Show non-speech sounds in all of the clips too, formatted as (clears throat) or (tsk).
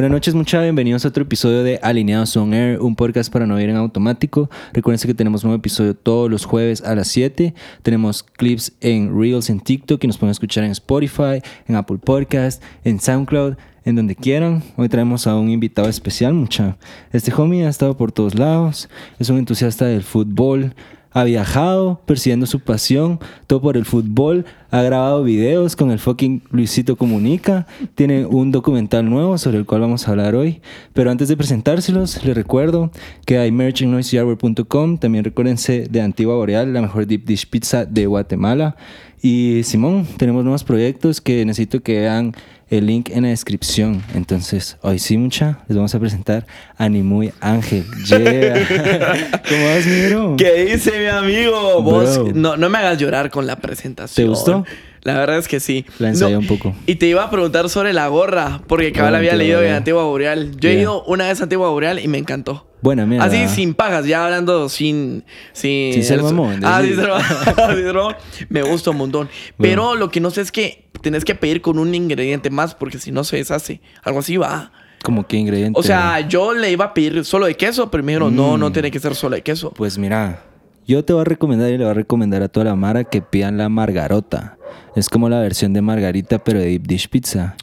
Buenas noches, mucha bienvenidos a otro episodio de Alineados on Air, un podcast para no ir en automático. Recuerden que tenemos un nuevo episodio todos los jueves a las 7. Tenemos clips en Reels en TikTok y nos pueden escuchar en Spotify, en Apple Podcast, en SoundCloud, en donde quieran. Hoy traemos a un invitado especial, mucha. Este homie ha estado por todos lados, es un entusiasta del fútbol, ha viajado persiguiendo su pasión, todo por el fútbol, ha grabado videos con el fucking Luisito Comunica, tiene un documental nuevo sobre el cual vamos a hablar hoy. Pero antes de presentárselos, les recuerdo que hay merch en también recuérdense de Antigua Boreal, la mejor deep dish pizza de Guatemala. Y Simón, tenemos nuevos proyectos que necesito que vean el link en la descripción. Entonces, hoy sí, mucha, les vamos a presentar a Nimuy Ángel. (laughs) Yeah. ¿Cómo vas, mi ¿Qué dice mi amigo? Vos, no, no me hagas llorar con la presentación. ¿Te gustó? La verdad es que sí. La ensayé un poco. Y te iba a preguntar sobre la gorra, porque cabal había leído en Antigua Boreal. Yo he ido una vez a Antigua Boreal y me encantó. Buena mierda. Así sin pagas, ya hablando sin. Sin, sin ser mamón. Ah, ser Me gusta un montón. Pero lo que no sé es que tenés que pedir con un ingrediente más, porque si no se deshace. Algo así va. ¿Cómo qué ingrediente? O sea, yo le iba a pedir solo de queso, pero me dijeron, no, no mm. tiene que ser solo de queso. Pues mira, yo te voy a recomendar y le voy a recomendar a toda la mara que pidan la margarota. Es como la versión de margarita, pero de deep dish pizza.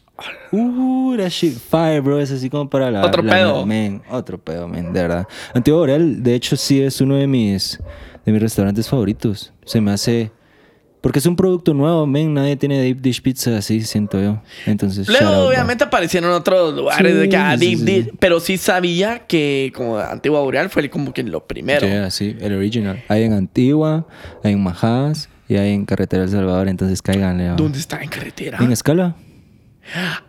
Uh, that shit fire, bro. Es así como para la. Otro pedo. otro pedo, man, de verdad. Antiguo Boreal, de hecho, sí es uno de mis, de mis restaurantes favoritos. Se me hace. Porque es un producto nuevo, men. Nadie tiene deep dish pizza así, siento yo. Entonces. Luego, obviamente, aparecieron otros lugares de que deep dish. Pero sí sabía que, como Antigua Boreal, fue como que lo primero. Sí, sí, el original. Hay en Antigua, hay en Majas y hay en Carretera El Salvador. Entonces, cáiganle. ¿Dónde está en carretera? En escala.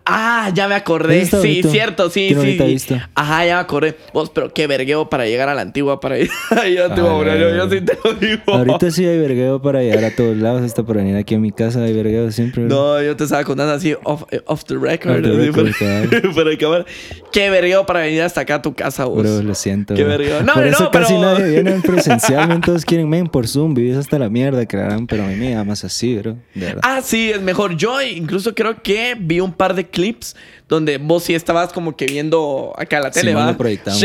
Ah, ya me acordé. Sí, cierto, sí, sí. Ajá, ya me acordé. Vos, pero qué vergueo para llegar a la antigua para ir (laughs) a la antigua. yo, yo, sí te lo digo. Ahorita sí hay vergueo para llegar a todos lados. Hasta para venir aquí a mi casa hay vergueo siempre. No, yo te estaba contando así off, eh, the record. Off (laughs) (laughs) Qué vergueo para venir hasta acá a tu casa, vos. Bro, lo siento. Qué vergueo. No, por no, eso pero... casi nadie viene presencialmente. Todos quieren, men, por Zoom. Vivís hasta la mierda, creerán. Pero a mí me llamas así, bro. Ah, sí, es mejor. Yo incluso creo que vi un par de clips donde vos sí estabas como que viendo acá la tele, ¿va?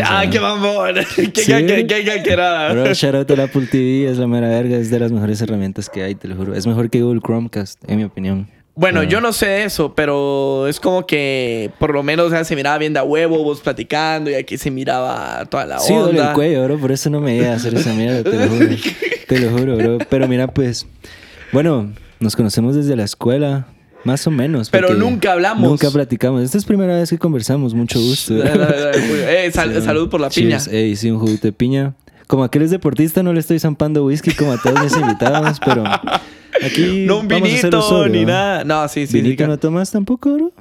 ¡Ah, qué mamón! (laughs) ¡Qué, qué, Bro, shout out a Apple TV, es la mera verga, es de las mejores herramientas que hay, te lo juro. Es mejor que Google Chromecast, en mi opinión. Bueno, yo no sé eso, pero es como que por lo menos se miraba bien de a huevo, vos platicando y aquí se miraba toda la onda. Sí, duele el cuello, bro, por eso no me iba a hacer esa mierda, te lo juro. (laughs) te lo juro, bro. Pero mira, pues, bueno, nos conocemos desde la escuela. Más o menos. Pero nunca hablamos. Nunca platicamos. Esta es primera vez que conversamos. Mucho gusto. eh, (laughs) salud por la piña. Ey, sí, un juguito de piña. Como aquel es deportista, no le estoy zampando whisky como a todos mis invitados, pero aquí. No un vinito ni nada. No, sí, sí. ¿Vinito no tomas tampoco, bro?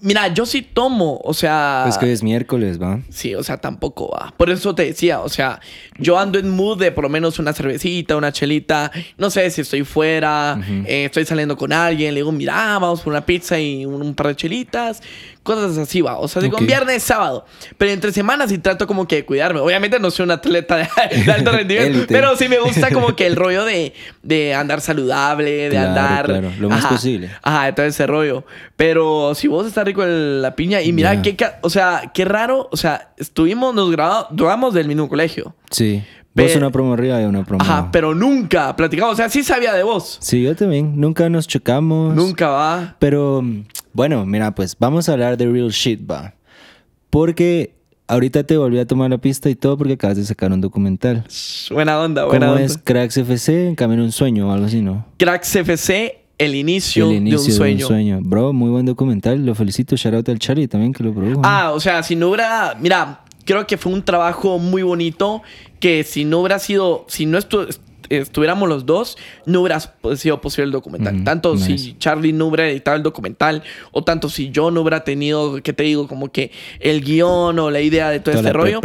Mira, yo sí tomo, o sea... Es que es miércoles, ¿va? Sí, o sea, tampoco va. Por eso te decía, o sea, yo ando en mood de por lo menos una cervecita, una chelita. No sé si estoy fuera, eh, estoy saliendo con alguien, le digo, mira, vamos por una pizza y un, par de chelitas. Cosas así, va. O sea, digo, viernes, sábado. Pero entre semanas sí trato como que de cuidarme. Obviamente no soy un atleta de, (laughs) alto rendimiento, pero sí me gusta como que el rollo de, de andar saludable, de andar... Claro, lo más posible. Ajá, todo ese rollo. Pero si vos está rico la piña. Y mira, qué, o sea, qué raro. O sea, estuvimos, nos grabamos, grabamos del mismo colegio. Sí. Vos una promo arriba y una promo. Ajá, pero nunca platicamos. O sea, sí sabía de vos. Sí, yo también. Nunca nos chocamos. Nunca va. Pero, bueno, mira, pues vamos a hablar de real shit, va. Porque ahorita te volví a tomar la pista y todo porque acabas de sacar un documental. Buena onda, buena ¿Cómo onda. es Cracks FC? En camino un sueño o algo así, ¿no? Cracks FC el inicio, de, un sueño. de un sueño. Bro, muy buen documental. Lo felicito. Shout out al Charlie también que lo produjo. Ah, o sea, si no hubiera. Mira, creo que fue un trabajo muy bonito. Que si no hubiera sido. Si no estuviéramos los dos, no hubiera sido posible el documental. tanto si Charlie no hubiera editado el documental, o tanto si yo no hubiera tenido, ¿qué te digo? Como que el guion o la idea de todo este rollo.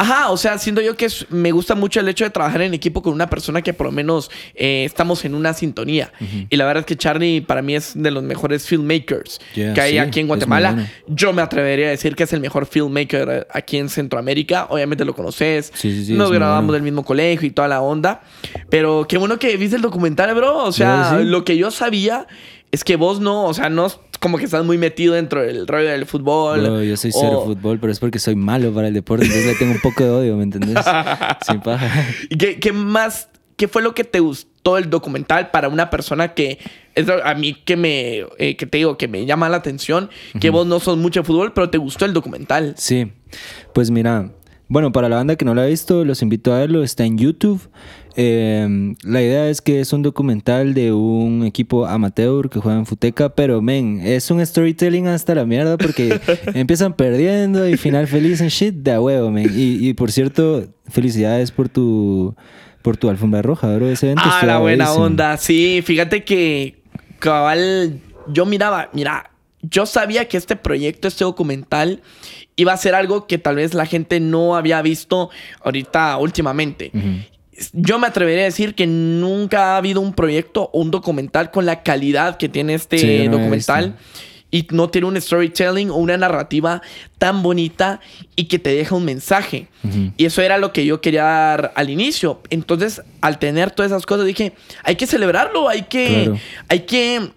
Ajá, o sea, siento yo que me gusta mucho el hecho de trabajar en equipo con una persona que por lo menos eh, estamos en una sintonía. Y la verdad es que Charlie para mí es de los mejores filmmakers que hay aquí en Guatemala. Yo me atrevería a decir que es el mejor filmmaker eh, aquí en Centroamérica. Obviamente lo conoces. Nos grabamos del mismo colegio y toda la onda. Pero qué bueno que viste el documental, bro. O sea, lo que yo sabía es que vos no, o sea, no como que estás muy metido dentro del rollo del fútbol. No, yo soy cero fútbol, pero es porque soy malo para el deporte, entonces le tengo un poco de odio, ¿me entendés? (laughs) Sin paja. ¿Y qué, qué más, qué fue lo que te gustó el documental para una persona que es a mí que me, eh, que te digo, que me llama la atención, que vos no sos mucho de fútbol, pero te gustó el documental? Sí, pues mira, bueno, para la banda que no lo ha visto, los invito a verlo, está en YouTube. Em, la idea es que es un documental de un equipo amateur que juega en Futeca, pero men, es un storytelling hasta la mierda porque (laughs) empiezan perdiendo y final feliz en shit de a huevo, men. Y, por cierto, felicidades por tu por tu alfombra roja, bro. Ese evento ah, la buena onda. Sí, fíjate que cabal, yo miraba, mira, yo sabía que este proyecto, este documental, iba a ser algo que tal vez la gente no había visto ahorita últimamente yo me atrevería a decir que nunca ha habido un proyecto o un documental con la calidad que tiene este documental y no tiene un storytelling o una narrativa tan bonita y que te deja un mensaje. Y eso era lo que yo quería dar al inicio. Entonces, al tener todas esas cosas, dije, hay que celebrarlo, hay que, hay que,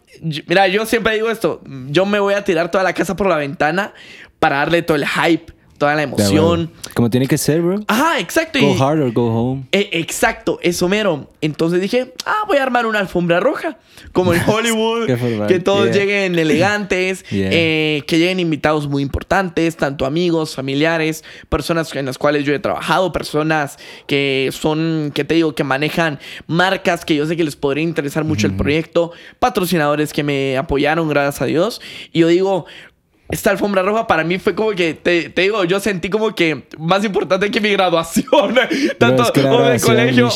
mira, yo siempre digo esto, yo me voy a tirar toda la casa por la ventana para darle todo el hype toda la emoción. Como tiene que ser, bro. Ajá, exacto. Go hard or go home. E, exacto, eso mero. Entonces dije, ah, voy a armar una alfombra roja. Como en (laughs) Hollywood. que todos lleguen elegantes. (laughs) Eh, que lleguen invitados muy importantes. Tanto amigos, familiares, personas en las cuales yo he trabajado. Personas que son, que te digo, que manejan marcas que yo sé que les podría interesar mucho el proyecto. Patrocinadores que me apoyaron, gracias a Dios. Y yo digo, esta alfombra roja para mí fue como que, te, digo, yo sentí como que más importante que mi graduación, (laughs) tanto o de colegio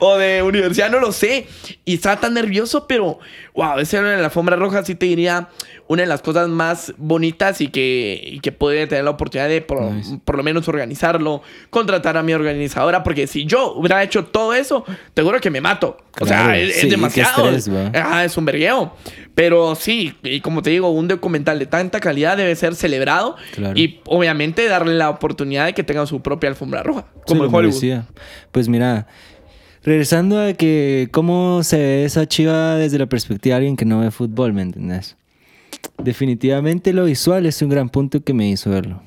o, de, universidad, no lo sé. Y estaba tan nervioso, pero, wow, ese en la alfombra roja sí te diría una de las cosas más bonitas y que, y que puede tener la oportunidad de por, lo menos organizarlo, contratar a mi organizadora, porque si yo hubiera hecho todo eso, te juro que me mato. O sea, es, demasiado. es un vergueo. Pero sí, y como te digo, un documental de tanta calidad debe ser celebrado y obviamente darle la oportunidad de que tenga su propia alfombra roja, como en Hollywood. Pues mira, regresando a que cómo se ve esa chiva desde la perspectiva de alguien que no ve fútbol, ¿me entendés? Definitivamente lo visual es un gran punto que me hizo verlo.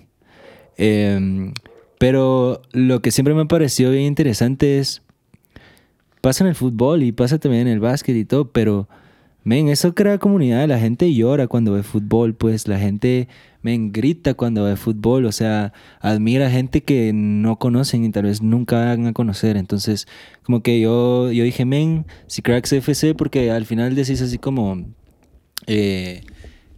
Em, pero lo que siempre me ha parecido bien interesante es, pasa en el fútbol y pasa también en el básquet y todo, pero Men, eso crea comunidad. La gente llora cuando ve fútbol, pues la gente, men, grita cuando ve fútbol. O sea, admira gente que no conocen y tal vez nunca van a conocer. Entonces, como que yo, yo dije, men, si cracks FC, porque al final decís así como eh,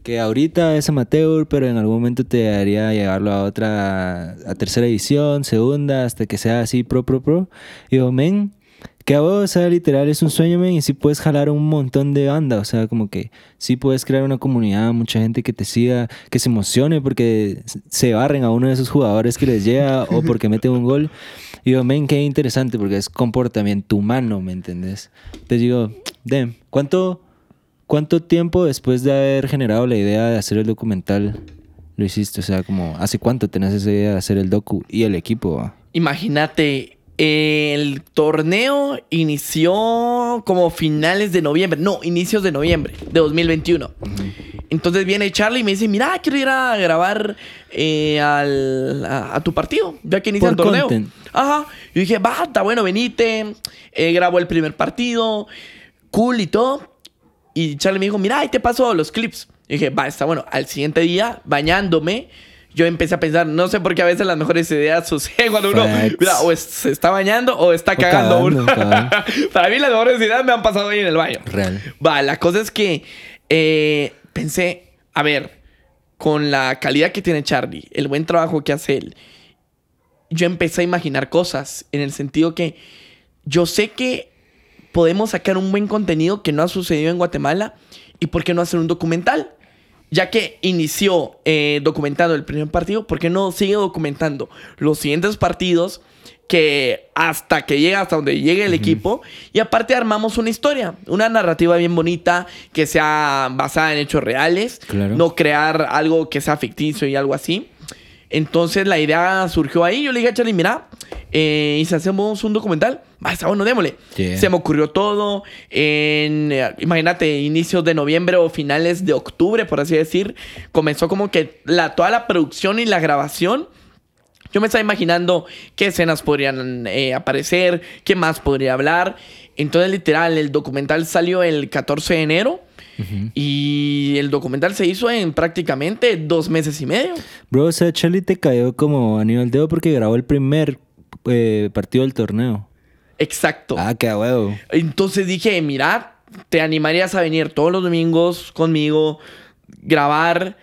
que ahorita es amateur, pero en algún momento te haría llevarlo a otra, a tercera edición, segunda, hasta que sea así pro, pro, pro. Y yo, men, que a vos, o sea, literal es un sueño, men, y sí puedes jalar un montón de banda, o sea, como que sí puedes crear una comunidad, mucha gente que te siga, que se emocione porque se barren a uno de esos jugadores que les llega o (laughs) porque mete un gol. Y digo, men, qué interesante porque es comportamiento humano, ¿me entendés? Entonces digo, damn, ¿cuánto, ¿cuánto tiempo después de haber generado la idea de hacer el documental lo hiciste? O sea, como, ¿hace cuánto tenés esa idea de hacer el docu y el equipo? Imagínate, el torneo inició como finales de noviembre, no, inicios de noviembre de 2021. Entonces viene Charlie y me dice, mira, quiero ir a grabar eh, a, tu partido, ya que inicia el torneo. Ajá. Y dije, va, está bueno, venite. Eh, grabo el primer partido, cool y todo. Y Charlie me dijo, mira, ahí te paso los clips. Y dije, va, está bueno. Al siguiente día, bañándome, yo empecé a pensar, no sé por qué a veces las mejores ideas suceden cuando uno mira, o se está bañando o está cagando, uno. (laughs) Para mí las mejores ideas me han pasado ahí en el baño. Real. Va, la cosa es que eh, pensé, a ver, con la calidad que tiene Charlie, el buen trabajo que hace él, yo empecé a imaginar cosas en el sentido que yo sé que podemos sacar un buen contenido que no ha sucedido en Guatemala y por qué no hacer un documental ya que inició eh, documentando el primer partido, ¿por qué no sigue documentando los siguientes partidos? que hasta que llegue hasta donde llegue el equipo y aparte armamos una historia, una narrativa bien bonita que sea basada en hechos reales, no crear algo que sea ficticio y algo así. Entonces la idea surgió ahí, yo le dije a Charlie, mira, eh, y si hacemos un documental, va, está bueno, démosle. Se me ocurrió todo. En, eh, imagínate, inicios de noviembre o finales de octubre, por así decir, comenzó como que la, toda la producción y la grabación. Yo me estaba imaginando qué escenas podrían eh, aparecer, qué más podría hablar. Entonces, literal, el documental salió el 14 de enero. Y el documental se hizo en prácticamente dos meses y medio. Bro, o sea, Charlie te cayó como anillo al dedo porque grabó el primer eh, partido del torneo. Exacto. Ah, qué huevo. Entonces dije, mira, ¿te animarías a venir todos los domingos conmigo, grabar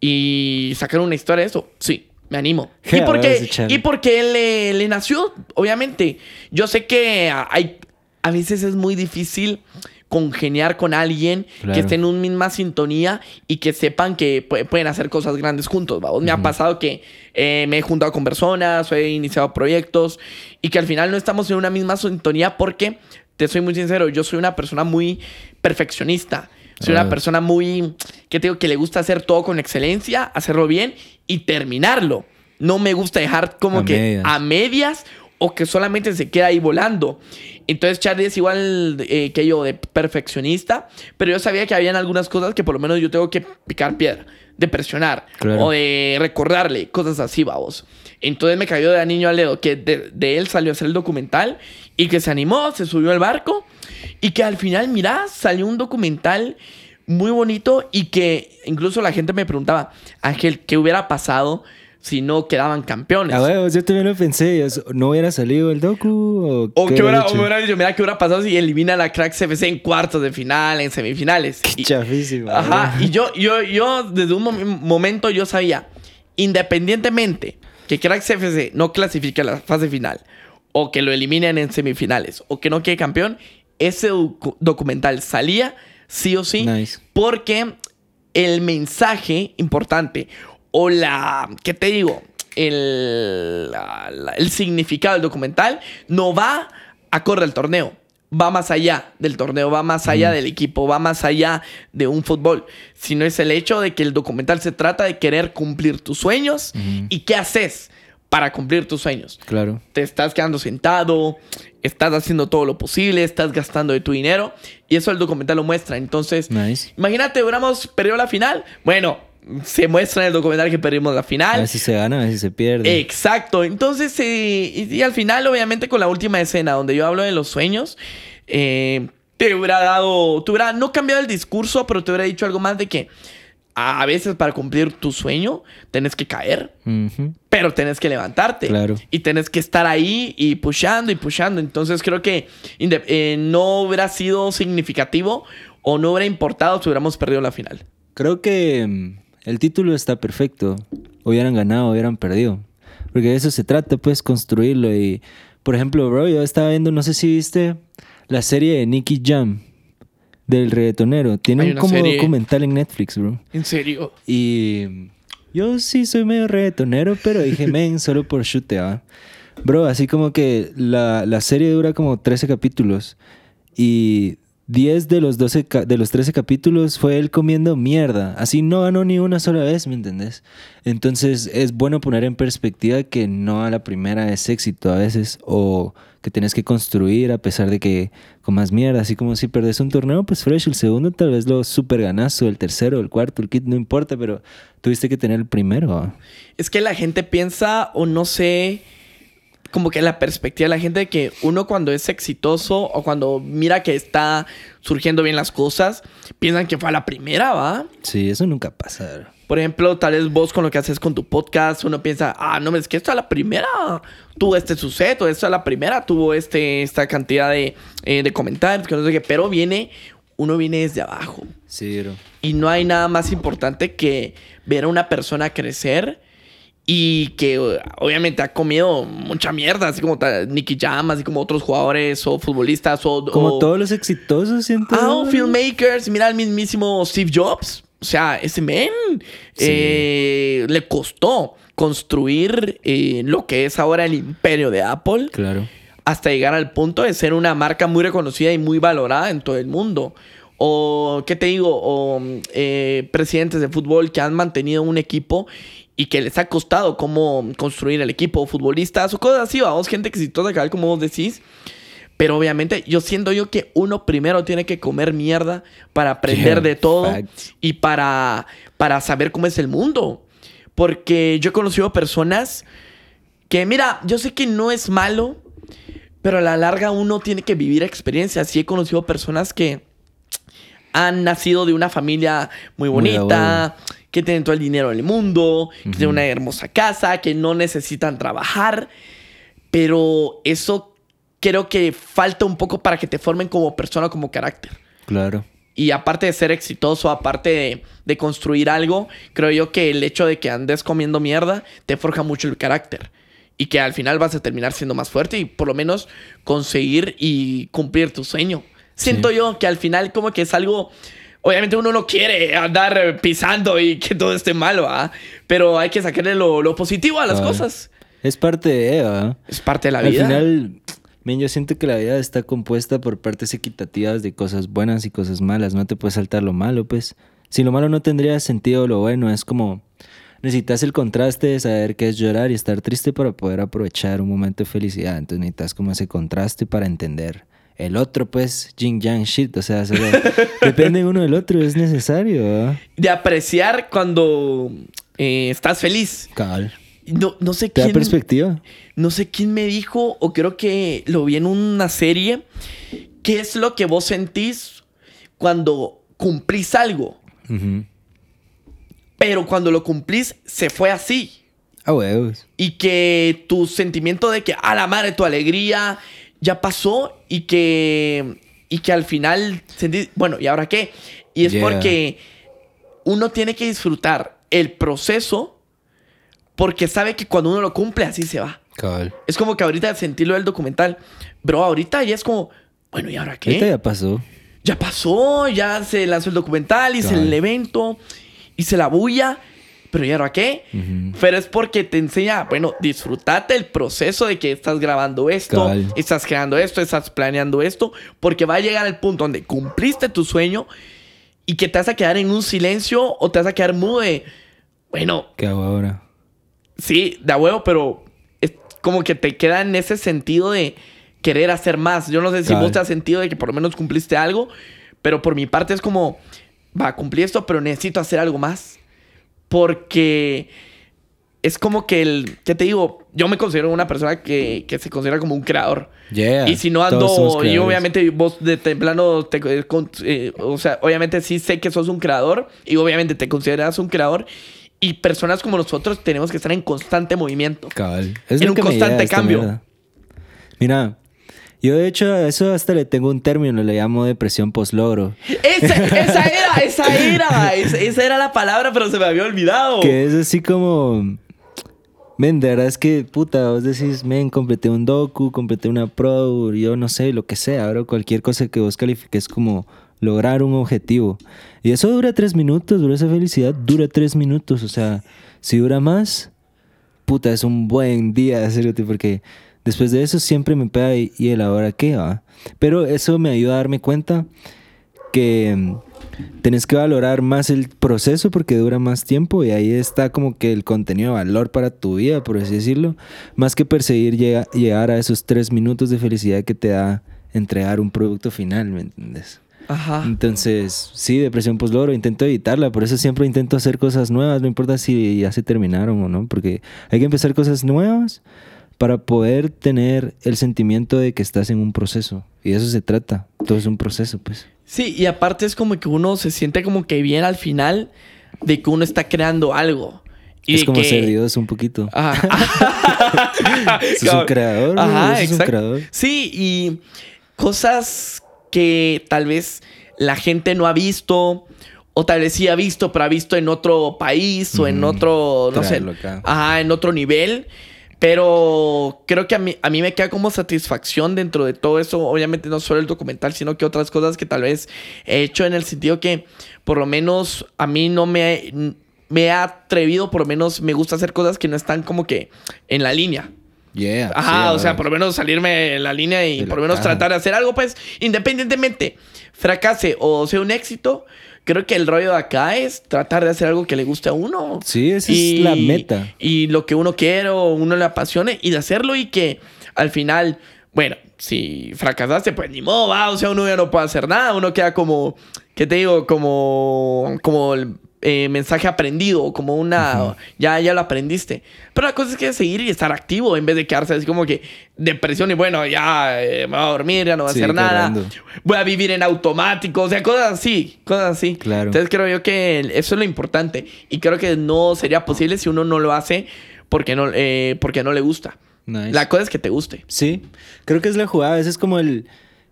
y sacar una historia de eso? Sí, me animo. ¿Y porque, y porque le, le nació, obviamente. Yo sé que hay, a veces es muy difícil congeniar con alguien que esté en una misma sintonía y que sepan que pueden hacer cosas grandes juntos. Me ha pasado que eh, me he juntado con personas, he iniciado proyectos y que al final no estamos en una misma sintonía porque, te soy muy sincero, yo soy una persona muy perfeccionista. Soy una persona muy, que tengo que le gusta hacer todo con excelencia, hacerlo bien y terminarlo. No me gusta dejar como que a medias o que solamente se queda ahí volando. Entonces Charlie es igual eh, que yo de perfeccionista, pero yo sabía que habían algunas cosas que por lo menos yo tengo que picar piedra, de presionar o de recordarle, cosas así, vamos. Entonces me cayó de niño al dedo que de, él salió a hacer el documental y que se animó, se subió al barco y que al final, mira, salió un documental muy bonito y que incluso la gente me preguntaba, Ángel, ¿qué hubiera pasado? Si no quedaban campeones. Ah, bueno, yo también lo pensé. ¿No hubiera salido el docu? ¿O, qué hubiera, dicho, mira, ¿qué hubiera pasado si elimina a la Cracks FC en cuartos de final, en semifinales? Qué chafísimo. Ajá. Y yo, (laughs) yo, yo, desde un momento, yo sabía, independientemente que Cracks FC no clasifique a la fase final, o que lo eliminen en semifinales, o que no quede campeón, ese documental salía sí o sí. Porque el mensaje importante o la, ¿qué te digo? El, el significado del documental no va acorde al torneo. Va más allá del torneo, va más allá del equipo, va más allá de un fútbol. Sino es el hecho de que el documental se trata de querer cumplir tus sueños y qué haces para cumplir tus sueños. Claro. Te estás quedando sentado, estás haciendo todo lo posible, estás gastando de tu dinero y eso el documental lo muestra. Entonces, imagínate, hubiéramos perdido la final. Bueno, se muestra en el documental que perdimos la final. A ver si se gana, a ver si se pierde. Exacto. Entonces, eh, y, al final, obviamente, con la última escena donde yo hablo de los sueños, eh, te hubiera dado, te hubiera no cambiado el discurso, pero te hubiera dicho algo más de que a veces para cumplir tu sueño tenés que caer, pero tenés que levantarte. Claro. Y tenés que estar ahí y pushando y pushando. Entonces creo que eh, no hubiera sido significativo o no hubiera importado si hubiéramos perdido la final. Creo que el título está perfecto. Hubieran ganado, hubieran perdido. Porque de eso se trata, pues, construirlo. Y, por ejemplo, bro, yo estaba viendo, no sé si viste la serie de Nicky Jam del reggaetonero. Tiene un como documental en Netflix, bro. ¿En serio? Y yo sí soy medio reggaetonero, pero dije, (laughs) men, solo por chute, ¿ah? Bro, así como que la, la serie dura como 13 capítulos. Y 10 de los, 12 de los 13 capítulos fue él comiendo mierda. Así no ganó ni una sola vez, ¿me entendés? Entonces es bueno poner en perspectiva que no a la primera es éxito a veces o que tienes que construir a pesar de que comas mierda. Así como si perdes un torneo, pues fresh. El segundo tal vez lo super ganazo, el tercero, el cuarto, el kit, no importa, pero tuviste que tener el primero. Es que la gente piensa o no sé como que la perspectiva de la gente de que uno cuando es exitoso o cuando mira que está surgiendo bien las cosas, piensan que fue a la primera, ¿va? Sí, eso nunca pasa. Por ejemplo, tal vez vos con lo que haces con tu podcast, uno piensa, ah, no, es que esto a la primera tuvo este suceso, esto a la primera tuvo este, esta cantidad de, eh, de comentarios, que no sé qué, pero viene, uno viene desde abajo. Sí, bro. Y no hay nada más importante que ver a una persona crecer y que obviamente ha comido mucha mierda, así como Nicky Jam, así como otros jugadores o futbolistas o... Como todos los exitosos, siento. Ah, o filmmakers. Mira al mismísimo Steve Jobs. O sea, ese men eh, le costó construir eh, lo que es ahora el imperio de Apple. Claro. Hasta llegar al punto de ser una marca muy reconocida y muy valorada en todo el mundo. o qué te digo, o eh, presidentes de fútbol que han mantenido un equipo y que les ha costado cómo construir el equipo, futbolistas o cosas así, vamos, gente que si todo cabal como vos decís. Pero obviamente yo siento yo que uno primero tiene que comer mierda para aprender de todo y para, para saber cómo es el mundo. Porque yo he conocido personas que, mira, yo sé que no es malo, pero a la larga uno tiene que vivir experiencias. Y he conocido personas que han nacido de una familia muy bonita, que tienen todo el dinero del mundo, que tienen una hermosa casa, que no necesitan trabajar. Pero eso creo que falta un poco para que te formen como persona, como carácter. Claro. Y aparte de ser exitoso, aparte de, construir algo, creo yo que el hecho de que andes comiendo mierda te forja mucho el carácter. Y que al final vas a terminar siendo más fuerte y por lo menos conseguir y cumplir tu sueño. Siento yo que al final como que es algo... Obviamente uno no quiere andar pisando y que todo esté malo, ¿ah? Pero hay que sacarle lo, positivo a las cosas. Es parte de Eva. Es parte de la vida. Al final, yo siento que la vida está compuesta por partes equitativas de cosas buenas y cosas malas. No te puedes saltar lo malo, pues. Si lo malo no tendría sentido, lo bueno es como necesitas el contraste de saber qué es llorar y estar triste para poder aprovechar un momento de felicidad. Entonces necesitas como ese contraste para entender el otro, pues, Jing Yang shit. O sea, (laughs) depende uno del otro, es necesario. De apreciar cuando eh, estás feliz. Cabal. No, no sé ¿Te quién. Da perspectiva? No sé quién me dijo, o creo que lo vi en una serie. ¿Qué es lo que vos sentís cuando cumplís algo? Pero cuando lo cumplís, se fue así. Ah, huevos. Y que tu sentimiento de que, a la madre, tu alegría, ya pasó y que, y que al final bueno, ¿y ahora qué? Y es porque uno tiene que disfrutar el proceso porque sabe que cuando uno lo cumple así se va. Es como que ahorita sentirlo del documental, bro, ahorita ya es como, bueno, ¿y ahora qué? Ahorita ya pasó. Ya pasó, ya se lanzó el documental, hice el evento, hice la bulla. Pero ¿y ahora qué? Pero es porque te enseña, bueno, disfrutate el proceso de que estás grabando esto, estás creando esto, estás planeando esto, porque va a llegar el punto donde cumpliste tu sueño y que te vas a quedar en un silencio o te vas a quedar mudo de, bueno. ¿Qué hago ahora? Sí, de huevo, pero es como que te queda en ese sentido de querer hacer más. Yo no sé si vos te has sentido de que por lo menos cumpliste algo, pero por mi parte es como, va, cumplí esto, pero necesito hacer algo más porque es como que el, ¿qué te digo? Yo me considero una persona que, se considera como un creador. y si no ando, y obviamente vos de temprano, te, eh, eh, o sea, obviamente sí sé que sos un creador y obviamente te consideras un creador. Y personas como nosotros tenemos que estar en constante movimiento. Cabal. Es en un constante cambio. Mira, yo, de hecho, a eso hasta le tengo un término, le llamo depresión post-logro. Esa, (laughs) era, esa era, esa, era la palabra, pero se me había olvidado. Que es así como. Men, de verdad es que, puta, vos decís, men, completé un docu, completé una pro, yo no sé, lo que sea, ahora cualquier cosa que vos califiques como lograr un objetivo. Y eso dura tres minutos, dura esa felicidad, dura tres minutos. O sea, si dura más, puta, es un buen día, serio, porque Después de eso siempre me pega y, el ahora qué va. Pero eso me ayuda a darme cuenta que mm, tenés que valorar más el proceso porque dura más tiempo y ahí está como que el contenido de valor para tu vida, por así decirlo, más que perseguir llegar a esos tres minutos de felicidad que te da entregar un producto final, ¿me entiendes? Ajá. Entonces, sí, depresión post-logro, intento evitarla, por eso siempre intento hacer cosas nuevas, no importa si ya se terminaron o no, porque hay que empezar cosas nuevas para poder tener el sentimiento de que estás en un proceso. Y de eso se trata. Todo es un proceso, pues. Sí, y aparte es como que uno se siente como que bien al final de que uno está creando algo. Y es como ser Dios un poquito. Ajá. (laughs) es un creador. Ajá, es un creador. Sí, y cosas que tal vez la gente no ha visto o tal vez sí ha visto, pero ha visto en otro país o en otro, no sé, ajá, en otro nivel. Pero creo que a mí, a mí me queda como satisfacción dentro de todo eso. Obviamente no solo el documental, sino que otras cosas que tal vez he hecho en el sentido que por lo menos a mí no me, me ha atrevido, por lo menos me gusta hacer cosas que no están como que en la línea. Yeah. Ajá, o sea, por lo menos salirme en la línea y por lo menos caja. tratar de hacer algo, pues, independientemente, fracase o sea un éxito, creo que el rollo de acá es tratar de hacer algo que le guste a uno. Sí, esa es la meta. Y lo que uno quiere o uno le apasione y de hacerlo y que al final, bueno, si fracasaste, pues ni modo, va, o sea, uno ya no puede hacer nada, uno queda como, ¿qué te digo? Como, como el eh, mensaje aprendido, como una, ya, ya lo aprendiste. Pero la cosa es que seguir y estar activo en vez de quedarse así como que depresión y bueno, ya eh, me voy a dormir, ya no voy a Sí, hacer nada, voy a vivir en automático, o sea, cosas así, cosas así. Claro. Entonces creo yo que eso es lo importante y creo que no sería posible si uno no lo hace porque no, eh, porque no le gusta. Nice. La cosa es que te guste. Sí, creo que es la jugada. Ese es como el,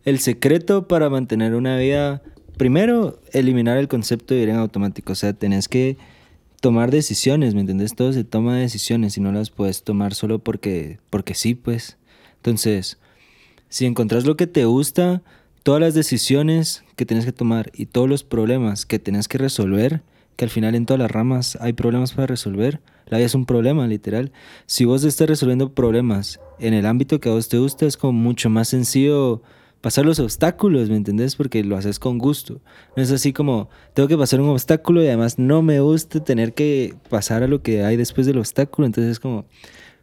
el secreto para mantener una vida. Primero, eliminar el concepto de vivir en automático. O sea, tenés que tomar decisiones, ¿me entendés? Todo se toma decisiones y no las puedes tomar solo porque, porque sí, pues. Entonces, si encontrás lo que te gusta, todas las decisiones que tienes que tomar y todos los problemas que tienes que resolver, que al final en todas las ramas hay problemas para resolver, la vida es un problema, literal. Si vos estás resolviendo problemas en el ámbito que a vos te gusta, es como mucho más sencillo pasar los obstáculos, ¿me entendés? Porque lo haces con gusto. No es así como, tengo que pasar un obstáculo y además no me gusta tener que pasar a lo que hay después del obstáculo. Entonces es como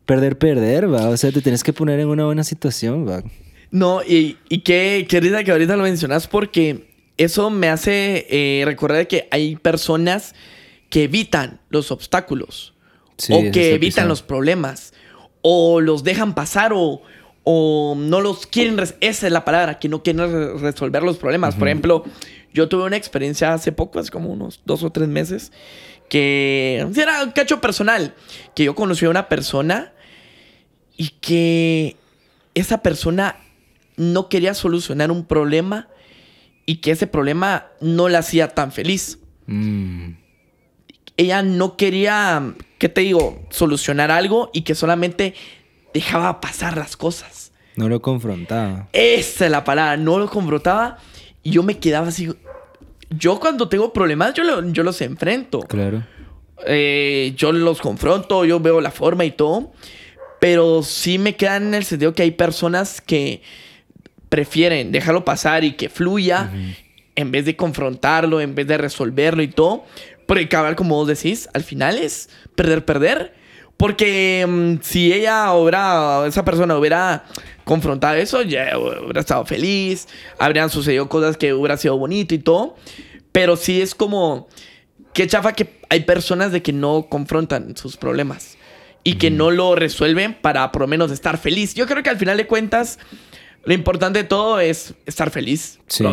perder, perder, va. O sea, te tienes que poner en una buena situación, va. No, y, y qué, qué risa que ahorita lo mencionas porque eso me hace eh, recordar que hay personas que evitan los obstáculos Sí, o que evitan pisado. los problemas o los dejan pasar o, o no los quieren, esa es la palabra, que no quieren re- resolver los problemas. Por ejemplo, yo tuve una experiencia hace poco, hace como unos dos o tres meses, que era un cacho personal, que yo conocí a una persona y que esa persona no quería solucionar un problema y que ese problema no la hacía tan feliz. Mm, Ella no quería, ¿qué te digo? Solucionar algo y que solamente dejaba pasar las cosas. no lo confrontaba. Esa es la palabra, no lo confrontaba y yo me quedaba así. Yo cuando tengo problemas, yo, lo- yo los enfrento. Claro. Eh, yo los confronto, yo veo la forma y todo. Pero sí me queda en el sentido que hay personas que prefieren dejarlo pasar y que fluya en vez de confrontarlo, en vez de resolverlo y todo. Porque cabal, como vos decís, al final es perder, perder. Porque mm, si ella hubiera, esa persona hubiera confrontado eso, ya hubiera estado feliz, habrían sucedido cosas que hubiera sido bonito y todo. Pero sí es como, qué chafa que hay personas de que no confrontan sus problemas y que no lo resuelven para por lo menos estar feliz. Yo creo que al final de cuentas, lo importante de todo es estar feliz, Sí.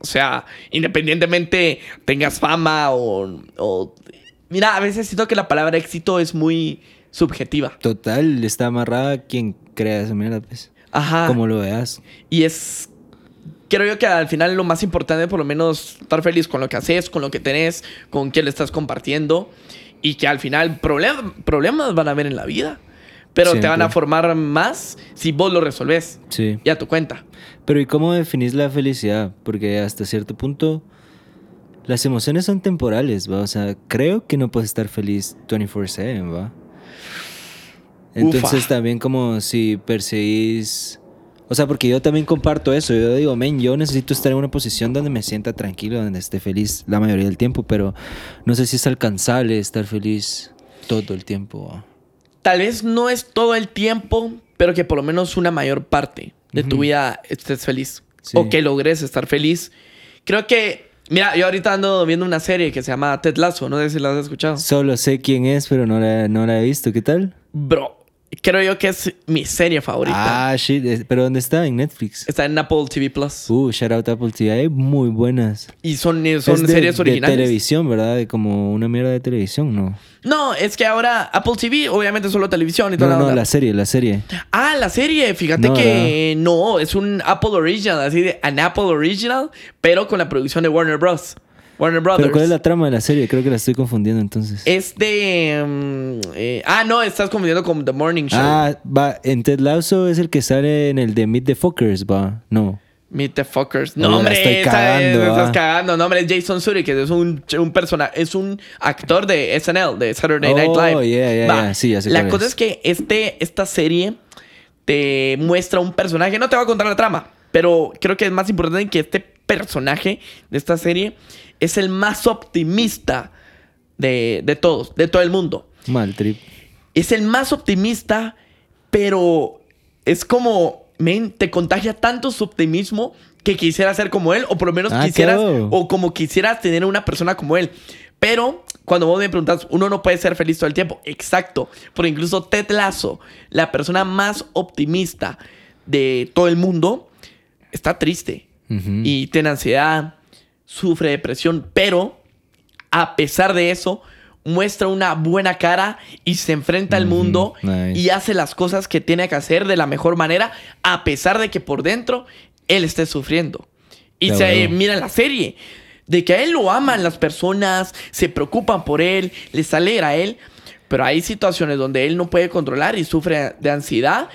O sea, independientemente tengas fama o, o- Mira, a veces siento que la palabra éxito es muy subjetiva. Total, está amarrada a quien crea esa mierda, pues. Ajá. Como lo veas. Y es. Creo yo que al final lo más importante por lo menos estar feliz con lo que haces, con lo que tenés, con quién le estás compartiendo. Y que al final problem- problemas van a haber en la vida. Pero te van a formar más si vos lo resolves. Sí. Y a tu cuenta. Pero ¿y cómo definís la felicidad? Porque hasta cierto punto las emociones son temporales, ¿va? O sea, creo que no puedes estar feliz 24/7, ¿va? Entonces Ufa. también como si perseguís... O sea, porque yo también comparto eso. Yo digo, men, yo necesito estar en una posición donde me sienta tranquilo, donde esté feliz la mayoría del tiempo, pero no sé si es alcanzable estar feliz todo el tiempo. Tal vez no es todo el tiempo, pero que por lo menos una mayor parte de tu vida estés feliz. Sí. O que logres estar feliz. Creo que. Mira, yo ahorita ando viendo una serie que se llama Ted Lasso. No sé si la has escuchado. Solo sé quién es, pero no la, no la he visto. ¿Qué tal? Bro, creo yo que es mi serie favorita. Ah, shit. ¿Pero dónde está? En Netflix. Está en Apple TV Plus. Uh, shout out Apple TV. Hay muy buenas. Y son, eh, son de- series originales. De televisión, ¿verdad? De como una mierda de televisión, ¿no? No, es que ahora Apple TV, obviamente solo televisión y No, la no, onda. la serie, la serie. Ah, la serie, fíjate No, que no, es un Apple Original, así de an Apple Original, pero con la producción de Warner Bros. Warner Brothers. Pero ¿cuál es la trama de la serie? Creo que la estoy confundiendo entonces. Es eh, ah, no, estás confundiendo con The Morning Show. Ah, va, en Ted Lasso es el que sale en el de Meet the Fuckers, va. No. Meet the fuckers. No, hombre, estoy cagando, estás cagando. No, hombre, es Jason Sudeikis. Es un, un personaje, es un actor de SNL, de Saturday Night Live. Oh, yeah, yeah, yeah. Sí, ya sé La cosa es. que este, esta serie te muestra un personaje. No te voy a contar la trama, pero creo que es más importante que este personaje de esta serie es el más optimista de, de todos, de todo el mundo. Mal trip. Es el más optimista, pero es como men, te contagia tanto su optimismo que quisiera ser como él, o por lo menos ah, quisieras, o como quisieras tener una persona como él. Pero cuando vos me preguntas, uno no puede ser feliz todo el tiempo. Exacto. Porque incluso Ted Lasso, la persona más optimista de todo el mundo, está triste y tiene ansiedad, sufre depresión, pero a pesar de eso, muestra una buena cara y se enfrenta al mundo y hace las cosas que tiene que hacer de la mejor manera, a pesar de que por dentro él esté sufriendo. Y se mira la serie, de que a él lo aman las personas, se preocupan por él, les alegra a él, pero hay situaciones donde él no puede controlar y sufre de ansiedad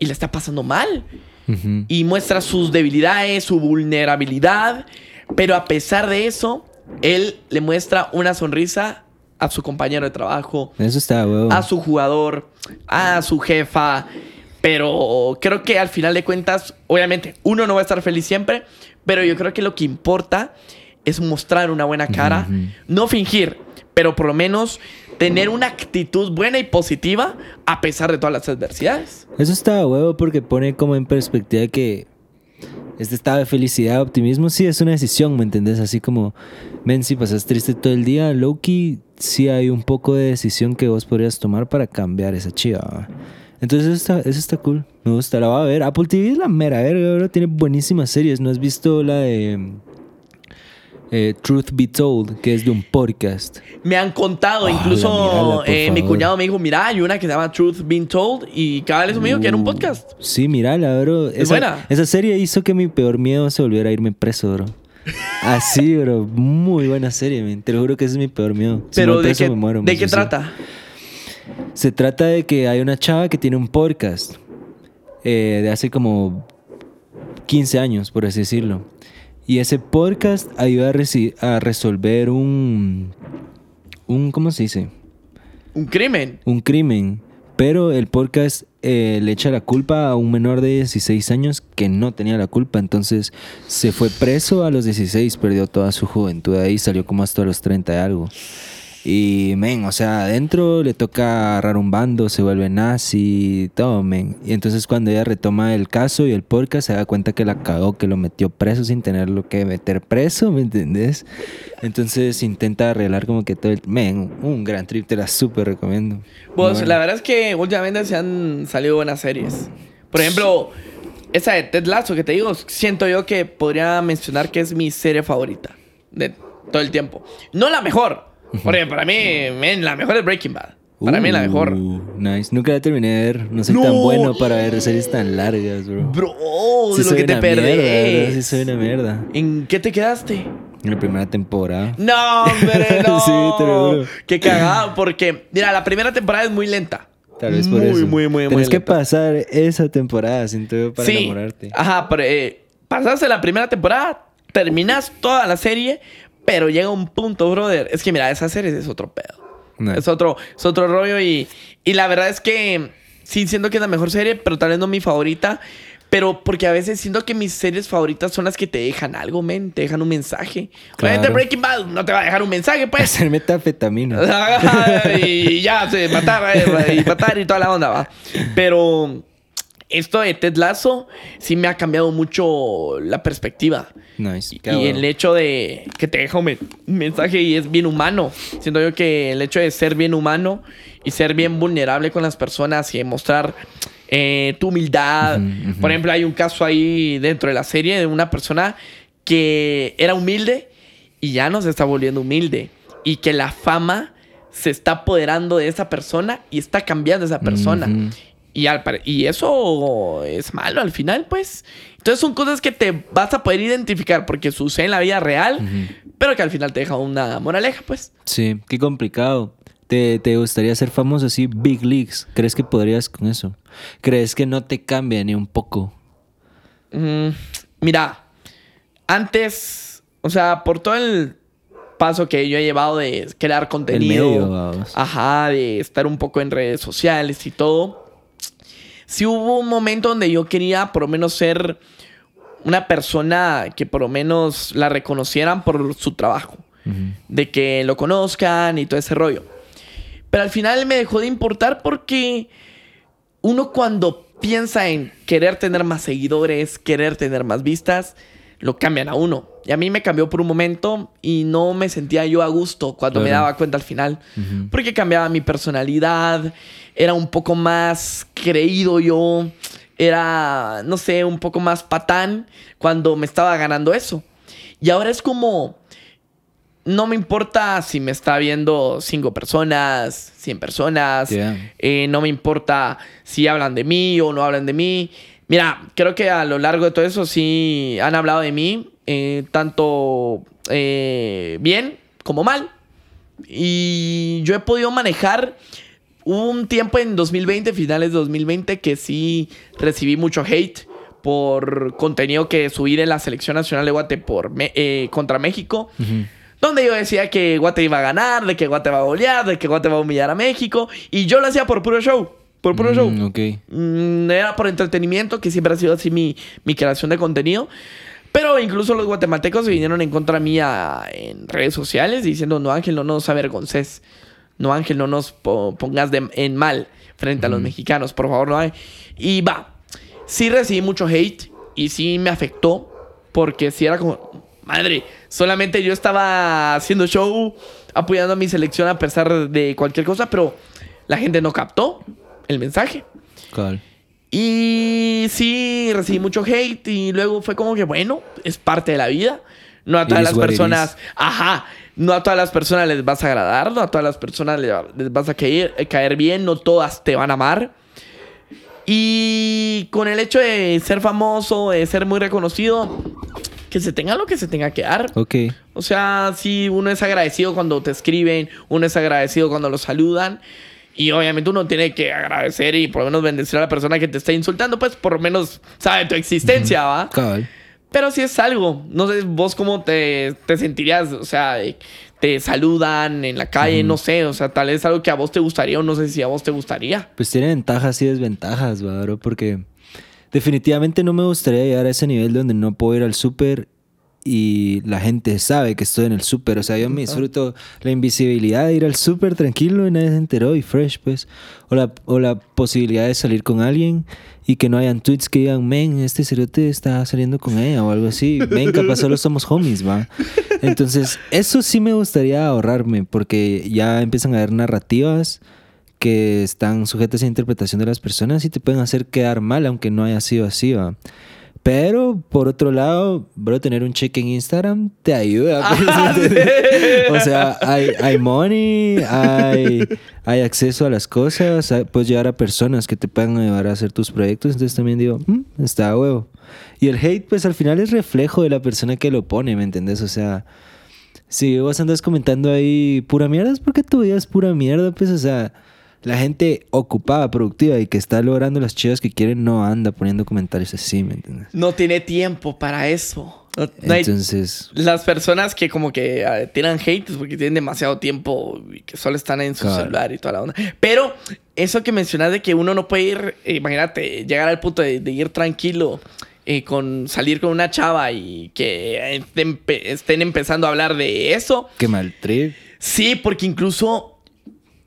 y le está pasando mal. Y muestra sus debilidades, su vulnerabilidad, pero a pesar de eso, él le muestra una sonrisa a su compañero de trabajo. Eso está, A su jugador, a su jefa. Pero creo que al final de cuentas, obviamente, uno no va a estar feliz siempre, pero yo creo que lo que importa es mostrar una buena cara, no fingir, pero por lo menos tener una actitud buena y positiva a pesar de todas las adversidades. Eso está huevo porque pone como en perspectiva que este estado de felicidad, optimismo, sí es una decisión, ¿me entendés? Así como, men, si pasas triste todo el día, Loki, sí hay un poco de decisión que vos podrías tomar para cambiar esa chiva. Entonces eso está, eso está cool. Me gusta, la va a ver. Apple TV es la mera verga, tiene buenísimas series. ¿No has visto la de eh, Truth Be Told, que es de un podcast. Me han contado, incluso eh, mi cuñado me dijo, mira, hay una que se llama Truth Be Told y cada vez me dijo que era un uh, podcast. Sí, mira, bro. Es esa, buena. Esa serie hizo que mi peor miedo se volviera a irme preso, bro. (laughs) Así, bro. Muy buena serie, man. Te lo juro que ese es mi peor miedo. Pero ¿de qué, ¿de qué trata? Se trata de que hay una chava que tiene un podcast eh, de hace como 15 años, por así decirlo. Y ese podcast ayuda a, a resolver un, un, ¿cómo se dice? Un crimen. Un crimen. Pero el podcast eh, le echa la culpa a un menor de 16 años que no tenía la culpa. Entonces se fue preso a los 16, perdió toda su juventud ahí, salió como hasta los 30 y algo. Y, men, o sea, adentro le toca agarrar un bando, se vuelve nazi, todo, men. Y entonces cuando ella retoma el caso y el podcast, se da cuenta que la cagó, que lo metió preso sin tenerlo que meter preso, ¿me entendés? Entonces intenta arreglar como que todo el... Men, un gran trip, te la súper recomiendo. Pues la verdad es que últimamente se han salido buenas series. Por ejemplo, esa de Ted Lasso que te digo, siento yo que podría mencionar que es mi serie favorita de todo el tiempo. No la mejor, porque para mí, la mejor es Breaking Bad. Para mí la mejor. Uh, nice. Nunca la terminé de ver. No soy tan bueno para ver series tan largas, bro. Bro, de lo que te perdés. Sí, soy una mierda. ¿En qué te quedaste? En la primera temporada. No, hombre, no. (laughs) sí, te lo juro. Qué cagado, porque, mira, la primera temporada es muy lenta. Tal vez por eso. Muy, muy, muy Tienes que pasar esa temporada, siento yo, para sí. enamorarte. Ajá, pero eh, pasaste la primera temporada, terminas toda la serie, pero llega un punto, brother. Es que mira, esa serie es otro pedo. Es, otro, es otro rollo y, y la verdad es que sí siento que es la mejor serie, pero tal vez no mi favorita. Pero porque a veces siento que mis series favoritas son las que te dejan algo, men. Te dejan un mensaje. Claro. Breaking Bad no te va a dejar un mensaje, pues. (laughs) Hacer metafetamina. (laughs) y ya, se matar, eh, y matar y toda la onda, va. Pero esto de Ted Lasso sí me ha cambiado mucho la perspectiva. Nice. Y, el hecho de que te deja un mensaje y es bien humano. Siento yo que el hecho de ser bien humano y ser bien vulnerable con las personas y mostrar eh, tu humildad. Por ejemplo, hay un caso ahí dentro de la serie de una persona que era humilde y ya no se está volviendo humilde. Y que la fama se está apoderando de esa persona y está cambiando esa persona. Y, y eso es malo al final, pues. Entonces son cosas que te vas a poder identificar porque suceden en la vida real, pero que al final te deja una moraleja, pues. Sí, qué complicado. ¿Te, ¿Te, gustaría ser famoso así, big leagues? ¿Crees que podrías con eso? ¿Crees que no te cambia ni un poco? Mm, mira, antes, o sea, por todo el paso que yo he llevado de crear contenido, ajá, de estar un poco en redes sociales y todo, sí hubo un momento donde yo quería por lo menos ser una persona que por lo menos la reconocieran por su trabajo, de que lo conozcan y todo ese rollo. Pero al final me dejó de importar porque uno cuando piensa en querer tener más seguidores, querer tener más vistas, lo cambian a uno. Y a mí me cambió por un momento y no me sentía yo a gusto cuando me daba cuenta al final. Porque cambiaba mi personalidad, era un poco más creído yo, era, no sé, un poco más patán cuando me estaba ganando eso. Y ahora es como, no me importa si me está viendo cinco personas, 100 personas, eh, no me importa si hablan de mí o no hablan de mí. Mira, creo que a lo largo de todo eso sí han hablado de mí, eh, tanto eh, bien como mal. Y yo he podido manejar un tiempo en 2020, finales de 2020, que sí recibí mucho hate por contenido que subí en la selección nacional de Guate por eh, contra México. Donde yo decía que Guate iba a ganar, de que Guate va a golear, de que Guate va a humillar a México. Y yo lo hacía por puro show. Por puro show. Mm, ok. Mm, era por entretenimiento, que siempre ha sido así mi, mi creación de contenido. Pero incluso los guatemaltecos vinieron en contra mía en redes sociales diciendo, no Ángel, no nos avergonces. No Ángel, no nos pongas en mal frente a los mexicanos, por favor, no hay. Y va, sí recibí mucho hate y sí me afectó porque sí era como, madre, solamente yo estaba haciendo show, apoyando a mi selección a pesar de cualquier cosa, pero la gente no captó el mensaje. Y sí, recibí mucho hate y luego fue como que, bueno, es parte de la vida. No a todas las personas, ajá, no a todas las personas les vas a agradar, no a todas las personas les, vas a caer, caer bien, no todas te van a amar. Y con el hecho de ser famoso, de ser muy reconocido, que se tenga lo que se tenga que dar. Ok. O sea, si uno es agradecido cuando te escriben, uno es agradecido cuando lo saludan. Y obviamente uno tiene que agradecer y por lo menos bendecir a la persona que te está insultando, pues por lo menos sabe tu existencia, ¿va? Pero si es algo, no sé vos cómo te, te sentirías, o sea, te saludan en la calle, no sé, o sea, tal vez algo que a vos te gustaría o no sé si a vos te gustaría. Pues tiene ventajas y desventajas, ¿verdad? Porque definitivamente no me gustaría llegar a ese nivel donde no puedo ir al súper y la gente sabe que estoy en el súper. O sea, yo me disfruto la invisibilidad de ir al súper tranquilo y nadie se enteró y fresh, pues. O la, o la posibilidad de salir con alguien y que no hayan tweets que digan, men, este cerote está saliendo con ella o algo así. Men, capaz solo somos homies, va. Entonces, eso sí me gustaría ahorrarme porque ya empiezan a haber narrativas que están sujetas a interpretación de las personas y te pueden hacer quedar mal aunque no haya sido así, va. Pero por otro lado, bro, tener un cheque en Instagram te ayuda. (laughs) Ah, pues, o sea, hay, hay money, hay, hay acceso a las cosas, puedes llegar a personas que te puedan ayudar a hacer tus proyectos. Entonces también digo, mm, está a huevo. Y el hate, pues al final es reflejo de la persona que lo pone, ¿me entendés? O sea, si vos andas comentando ahí pura mierda, es porque tu vida es pura mierda, pues, o sea la gente ocupada, productiva y que está logrando las chivas que quieren no anda poniendo comentarios así, ¿me entiendes? No tiene tiempo para eso. Entonces... las personas que como que uh, tiran hate porque tienen demasiado tiempo y que solo están en su celular y toda la onda. Pero eso que mencionas de que uno no puede ir, eh, imagínate, llegar al punto de, ir tranquilo. Eh, con salir con una chava y que estén, empezando a hablar de eso. Qué mal trip. Sí, porque incluso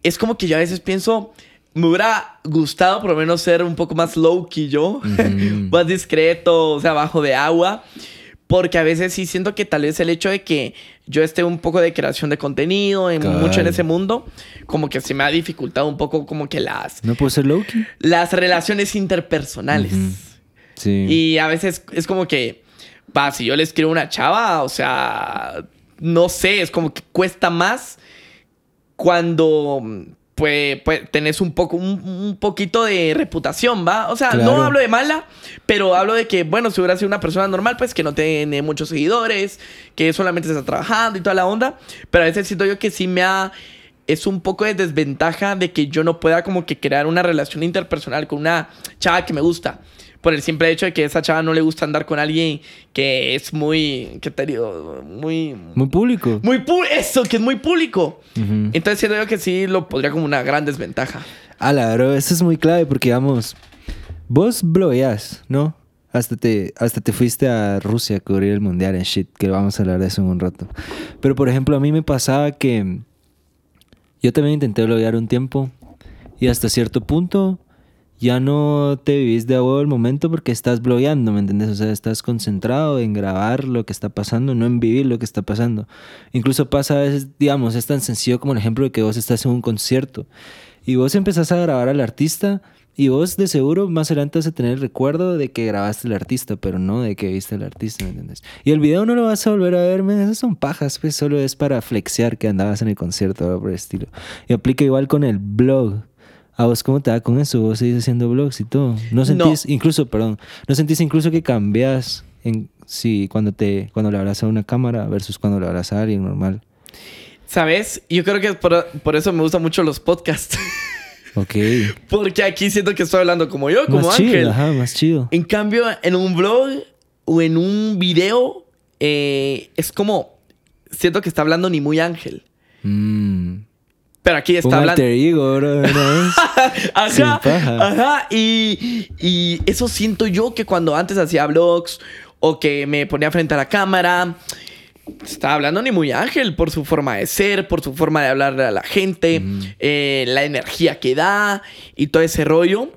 es como que yo a veces pienso, me hubiera gustado por lo menos ser un poco más low que yo, (laughs) más discreto, o sea, bajo de agua. Porque a veces sí siento que tal vez el hecho de que yo esté un poco de creación de contenido, en, mucho en ese mundo, como que se me ha dificultado un poco como que las... ¿No puedo ser low -key? Las relaciones interpersonales. Sí. Y a veces es como que, va, si yo le escribo una chava, o sea, no sé, es como que cuesta más cuando pues, pues tenés un poco un, poquito de reputación, ¿va? O sea, no hablo de mala, pero hablo de que, bueno, si hubiera sido una persona normal, pues que no tiene muchos seguidores, que solamente está trabajando y toda la onda, pero a veces siento yo que sí me ha es un poco de desventaja de que yo no pueda como que crear una relación interpersonal con una chava que me gusta. Por el simple hecho de que a esa chava no le gusta andar con alguien que es muy, ¿qué te digo? Muy... Muy público. Muy público, eso, que es muy público. Entonces siento yo que sí lo podría como una gran desventaja. A la bro, eso es muy clave porque, vamos, vos blogueas, ¿no? Hasta te, hasta te fuiste a Rusia a cubrir el mundial en shit, que vamos a hablar de eso en un rato. Pero, por ejemplo, a mí me pasaba que yo también intenté bloguear un tiempo y hasta cierto punto ya no te vivís de agua el momento porque estás blogueando, ¿me entiendes? O sea, estás concentrado en grabar lo que está pasando, no en vivir lo que está pasando. Incluso pasa a veces, digamos, es tan sencillo como el ejemplo de que vos estás en un concierto y vos empezás a grabar al artista y vos de seguro más adelante vas a tener el recuerdo de que grabaste al artista, pero no de que viste al artista, ¿me entiendes? Y el video no lo vas a volver a verme, esas son pajas, pues solo es para flexear que andabas en el concierto, algo por el estilo. Y aplica igual con el blog. ¿A vos cómo te va con eso? Vos seguís haciendo blogs y todo. ¿No sentís, incluso, perdón, no sentís incluso que cambias en, si cuando, te, cuando le hablas a una cámara versus cuando le hablas a alguien normal? ¿Sabes? Yo creo que por, por eso me gustan mucho los podcasts. (laughs) Ok. Porque aquí siento que estoy hablando como yo, como más Ángel. Chido, ajá, más chido. En cambio, en un blog o en un video, eh, es como. Siento que está hablando ni muy Ángel. Mm. Pero aquí está Un hablando. alter ego, bro, ajá, ajá. Y, y eso siento yo que cuando antes hacía vlogs o que me ponía frente a la cámara, estaba hablando ni muy ángel por su forma de ser, por su forma de hablarle a la gente, eh, la energía que da y todo ese rollo.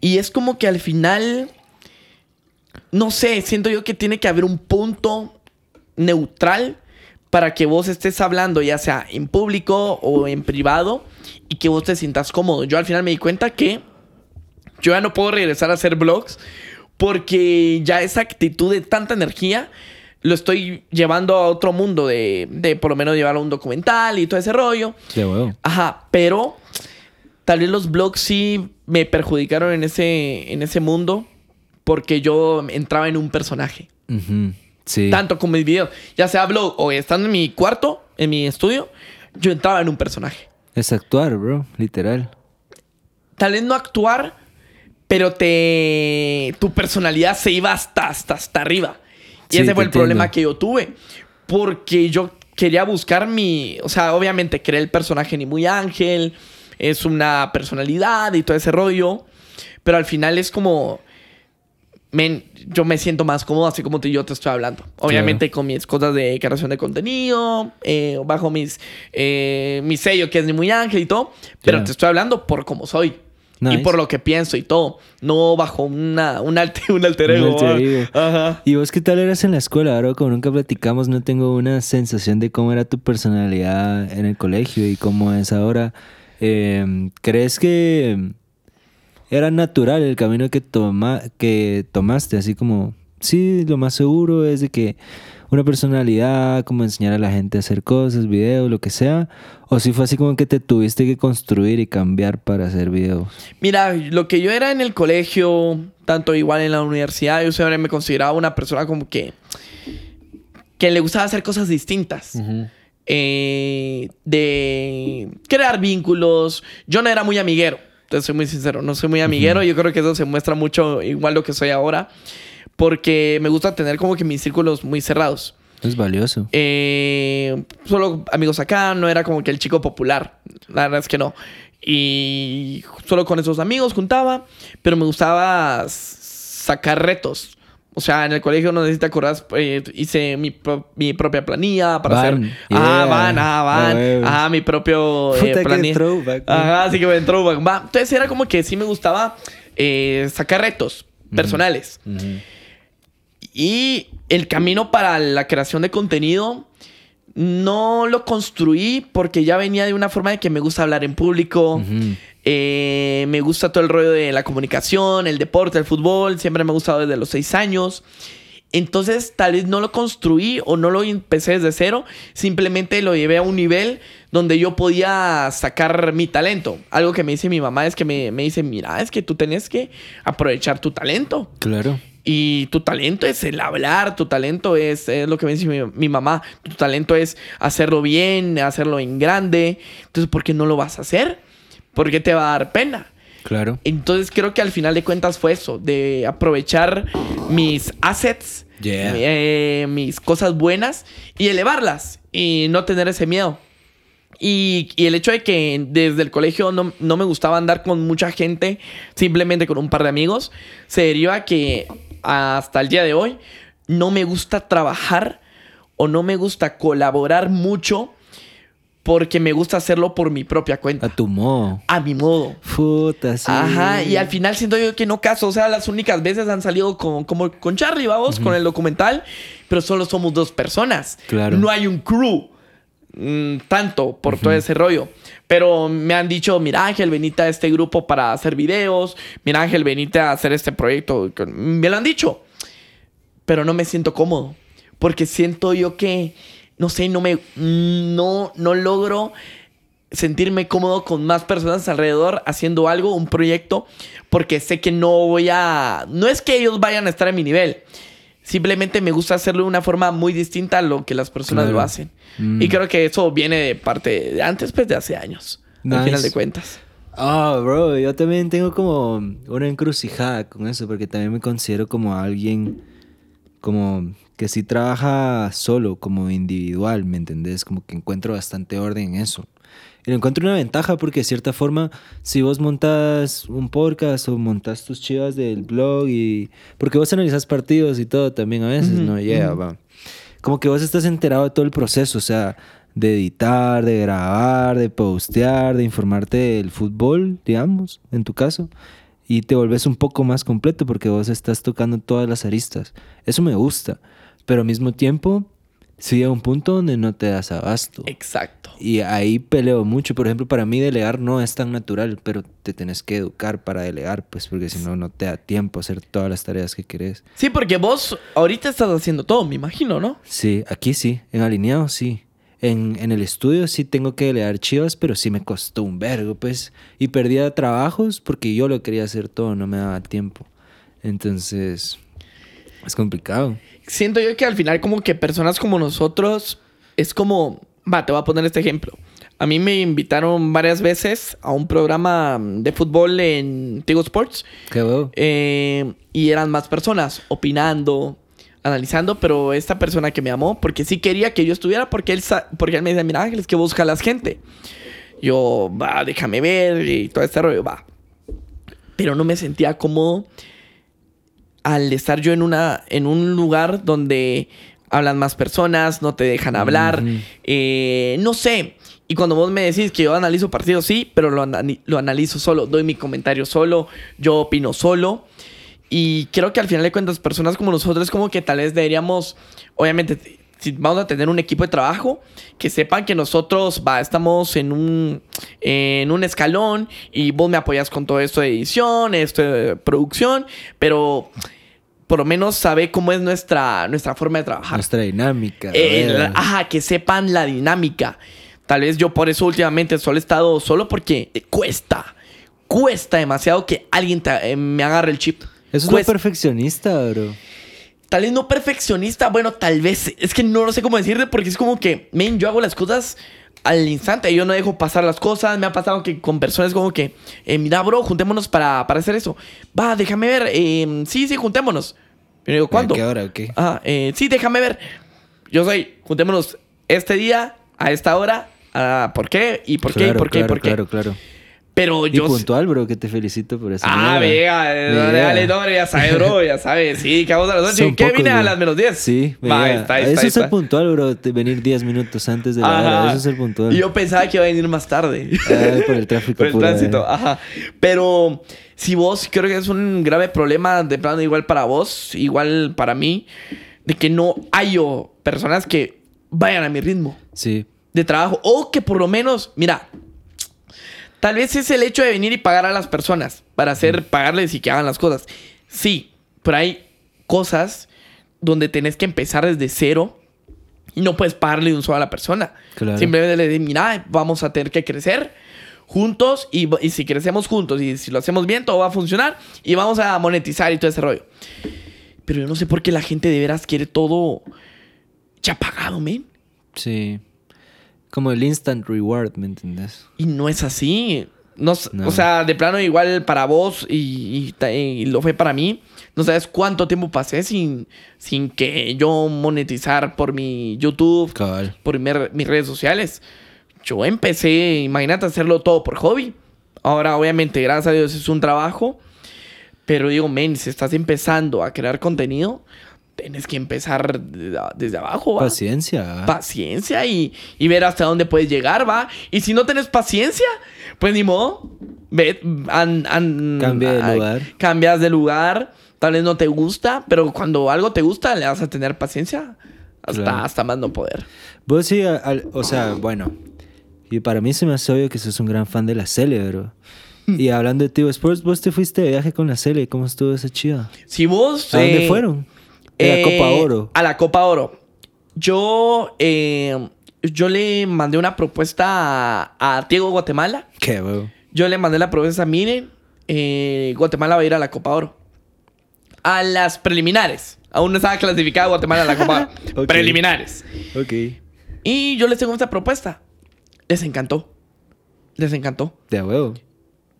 Y es como que al final, no sé, siento yo que tiene que haber un punto neutral para que vos estés hablando, ya sea en público o en privado, y que vos te sientas cómodo. Yo al final me di cuenta que yo ya no puedo regresar a hacer vlogs porque ya esa actitud de tanta energía lo estoy llevando a otro mundo de, de por lo menos llevar a un documental y todo ese rollo. De huevo. Ajá, pero tal vez los blogs sí me perjudicaron en ese, en ese mundo porque yo entraba en un personaje. Ujú, Sí. Tanto con mis videos, ya sea blog o estando en mi cuarto, en mi estudio, yo entraba en un personaje. Es actuar, bro, literal. Tal vez no actuar, pero te tu personalidad se iba hasta, hasta, hasta arriba. Y Sí, ese fue el problema que yo tuve. Porque yo quería buscar mi. O sea, obviamente creé el personaje ni muy ángel. Es una personalidad y todo ese rollo. Pero al final es como. Men, yo me siento más cómodo así como te, yo te estoy hablando. Obviamente con mis cosas de creación de contenido, eh, bajo mis, eh, mi sello que es ni muy ángel y todo. Pero te estoy hablando por cómo soy. Nice. Y por lo que pienso y todo. No bajo una, un, alter, (laughs) un alter Un ego. alter ¿va? ego. Ajá. ¿Y vos qué tal eras en la escuela, bro? Como nunca platicamos, no tengo una sensación de cómo era tu personalidad en el colegio y cómo es ahora. Eh, ¿Crees que era natural el camino que, toma, que tomaste? Así como, sí, lo más seguro es de que una personalidad, como enseñar a la gente a hacer cosas, videos, lo que sea. O si fue así como que te tuviste que construir y cambiar para hacer videos. Mira, lo que yo era en el colegio, tanto igual en la universidad, yo siempre me consideraba una persona como que. que le gustaba hacer cosas distintas. Eh, de crear vínculos. Yo no era muy amiguero. Te soy muy sincero, no soy muy amiguero. Yo creo que eso se muestra mucho igual lo que soy ahora. Porque me gusta tener como que mis círculos muy cerrados. Es valioso. Eh, solo amigos acá, no era como que el chico popular. La verdad es que no. Y solo con esos amigos juntaba, pero me gustaba sacar retos. O sea, en el colegio, no te acordás, eh, hice mi, pro- mi propia planilla para Van, hacer. Ah, van, ah, van. Ah, huevos. Ajá, mi propio eh, planilla. throwback. Ajá, así que me throwback. Va. Entonces era como que sí me gustaba eh, sacar retos personales. Y el camino para la creación de contenido no lo construí porque ya venía de una forma de que me gusta hablar en público. Eh, me gusta todo el rollo de la comunicación, el deporte, el fútbol. Siempre me ha gustado desde los seis años. Entonces, tal vez no lo construí o no lo empecé desde cero. Simplemente lo llevé a un nivel donde yo podía sacar mi talento. Algo que me dice mi mamá es que me, me dice, mira, es que tú tenés que aprovechar tu talento. Claro. Y tu talento es el hablar, tu talento es, es lo que me dice mi, mi mamá, tu talento es hacerlo bien, hacerlo en grande. Entonces, ¿por qué no lo vas a hacer? ¿Por qué te va a dar pena? Claro. Entonces creo que al final de cuentas fue eso, de aprovechar mis assets, Yeah. eh, mis cosas buenas y elevarlas y no tener ese miedo. Y, y el hecho de que desde el colegio no, no me gustaba andar con mucha gente, simplemente con un par de amigos, se deriva que hasta el día de hoy no me gusta trabajar o no me gusta colaborar mucho porque me gusta hacerlo por mi propia A cuenta, tu modo. a mi modo. Puta, sí. Ajá, y al final siento yo que no caso. O sea, las únicas veces han salido con, como con Charlie, vamos, con el documental, pero solo somos dos personas. Claro. No hay un crew mm, tanto por todo ese rollo. Pero me han dicho, mira Ángel, venite a este grupo para hacer videos. Mira Ángel, venite a hacer este proyecto. Me lo han dicho. Pero no me siento cómodo. Porque siento yo que, no sé, no me, no, no logro sentirme cómodo con más personas alrededor haciendo algo, un proyecto, porque sé que no voy a... No es que ellos vayan a estar a mi nivel. Simplemente me gusta hacerlo de una forma muy distinta a lo que las personas Claro. lo hacen. Mm. Y creo que eso viene de parte de antes, pues de hace años. Al final de cuentas. Ah, bro, yo también tengo como una encrucijada con eso, porque también me considero como alguien como que sí trabaja solo, como individual, ¿me entendés? Como que encuentro bastante orden en eso. Y lo encuentro una ventaja porque de cierta forma, si vos montas un podcast o montas tus chivas del blog y... Porque vos analizas partidos y todo también a veces, ¿no? Yeah, va. Como que vos estás enterado de todo el proceso, o sea, de editar, de grabar, de postear, de informarte del fútbol, digamos, en tu caso. Y te volvés un poco más completo porque vos estás tocando todas las aristas. Eso me gusta. Pero al mismo tiempo, sí llega un punto donde no te das abasto. Exacto. Y ahí peleo mucho. Por ejemplo, para mí delegar no es tan natural, pero te tenés que educar para delegar, pues porque si no, no te da tiempo a hacer todas las tareas que querés. Sí, porque vos ahorita estás haciendo todo, me imagino, ¿no? Sí, aquí sí. En alineado sí. En, en el estudio sí tengo que delegar chivas, pero sí me costó un vergo, pues. Y perdía trabajos porque yo lo quería hacer todo, no me daba tiempo. Entonces, es complicado. Siento yo que al final como que personas como nosotros es como, va, te voy a poner este ejemplo. A mí me invitaron varias veces a un programa de fútbol en Tigo Sports Qué huevo. eh, y eran más personas opinando, analizando, pero esta persona que me amó, porque sí quería que yo estuviera, porque él, porque él me decía, mira Ángeles, que busca la gente. Yo, va, déjame ver y todo este rollo, va. Pero no me sentía cómodo al estar yo en, una, en un lugar donde hablan más personas, no te dejan hablar, eh, no sé. Y cuando vos me decís que yo analizo partidos, sí, pero lo, lo analizo solo, doy mi comentario solo, yo opino solo. Y creo que al final de cuentas, personas como nosotros, como que tal vez deberíamos, obviamente, si vamos a tener un equipo de trabajo, que sepan que nosotros va, estamos en un, en un escalón y vos me apoyas con todo esto de edición, esto de producción, pero por lo menos sabe cómo es nuestra, nuestra forma de trabajar. Nuestra dinámica. Eh, ajá, que sepan la dinámica. Tal vez yo por eso últimamente solo he estado solo porque eh, cuesta. Cuesta demasiado que alguien te- eh, me agarre el chip. Eso es Cuesta. perfeccionista, bro. Tal vez no perfeccionista, bueno, tal vez. Es que no lo sé cómo decirte porque es como que, men, yo hago las cosas al instante. Yo no dejo pasar las cosas. Me ha pasado que con personas como que, eh, mira, bro, juntémonos para, para hacer eso. Va, déjame ver. eh, sí, sí, juntémonos. Yo digo, ¿cuándo? ¿A qué hora o qué? Ah, eh, sí, déjame ver. Yo soy, juntémonos este día, a esta hora. ah, ¿Por qué? ¿Y por qué? ¿Y Claro, por qué? ¿Y claro, por qué? Claro, claro. Pero Y yo... puntual, bro, que te felicito por eso. Ah, vega, eh, dale, no, ya sabes, bro, ya sabes. Sí, que vamos a las 8. Son ¿Qué vine a las menos 10? Sí, Va, vea. está, está, Eso es ser puntual, bro. de venir 10 minutos antes de la hora. Eso es ser puntual. Y yo pensaba que iba a venir más tarde. Ay, por el (laughs) tráfico Por el tránsito, eh. ajá. Pero si vos, creo que es un grave problema de plano igual para vos, igual para mí, de que no hay personas que vayan a mi ritmo Sí. de trabajo. O que por lo menos, mira, tal vez es el hecho de venir y pagar a las personas para hacer, pagarles y que hagan las cosas. Sí, pero hay cosas donde tenés que empezar desde cero y no puedes pagarle de un solo a la persona. Claro. Simplemente le dices, mira, vamos a tener que crecer juntos y, y si crecemos juntos y si lo hacemos bien, todo va a funcionar y vamos a monetizar y todo ese rollo. Pero yo no sé por qué la gente de veras quiere todo ya pagado, men. Sí. Como el instant reward, ¿me entendés? Y no es así. No, O sea, de plano igual para vos y, y, lo fue para mí. No sabes cuánto tiempo pasé sin, sin que yo monetizar por mi YouTube, por mis redes sociales. Yo empecé, imagínate, hacerlo todo por hobby. Ahora, obviamente, gracias a Dios es un trabajo. Pero digo, men, si estás empezando a crear contenido, tienes que empezar desde abajo, ¿va? Paciencia. Paciencia y, y, ver hasta dónde puedes llegar, ¿va? Y si no tienes paciencia, pues ni modo. Ve, Cambia de lugar. Cambias de lugar. Tal vez no te gusta, pero cuando algo te gusta, le vas a tener paciencia hasta, hasta más no poder. Vos sí, o sea, bueno. Y para mí se me hace obvio que sos un gran fan de la Cele, bro. (laughs) Y hablando de Tivo Sports, vos te fuiste de viaje con la Cele. ¿Cómo estuvo esa chiva? Si vos... ¿A dónde eh, fueron? A la Copa eh, Oro. A la Copa Oro. Yo... Eh, yo le mandé una propuesta a, a Diego Guatemala. Qué huevo. Yo le mandé la propuesta, miren, Guatemala va a ir a la Copa Oro. A las preliminares. Aún no estaba clasificada Guatemala a la Copa (laughs) Preliminares. Ok. Y yo les tengo esta propuesta. Les encantó. Les encantó. De huevo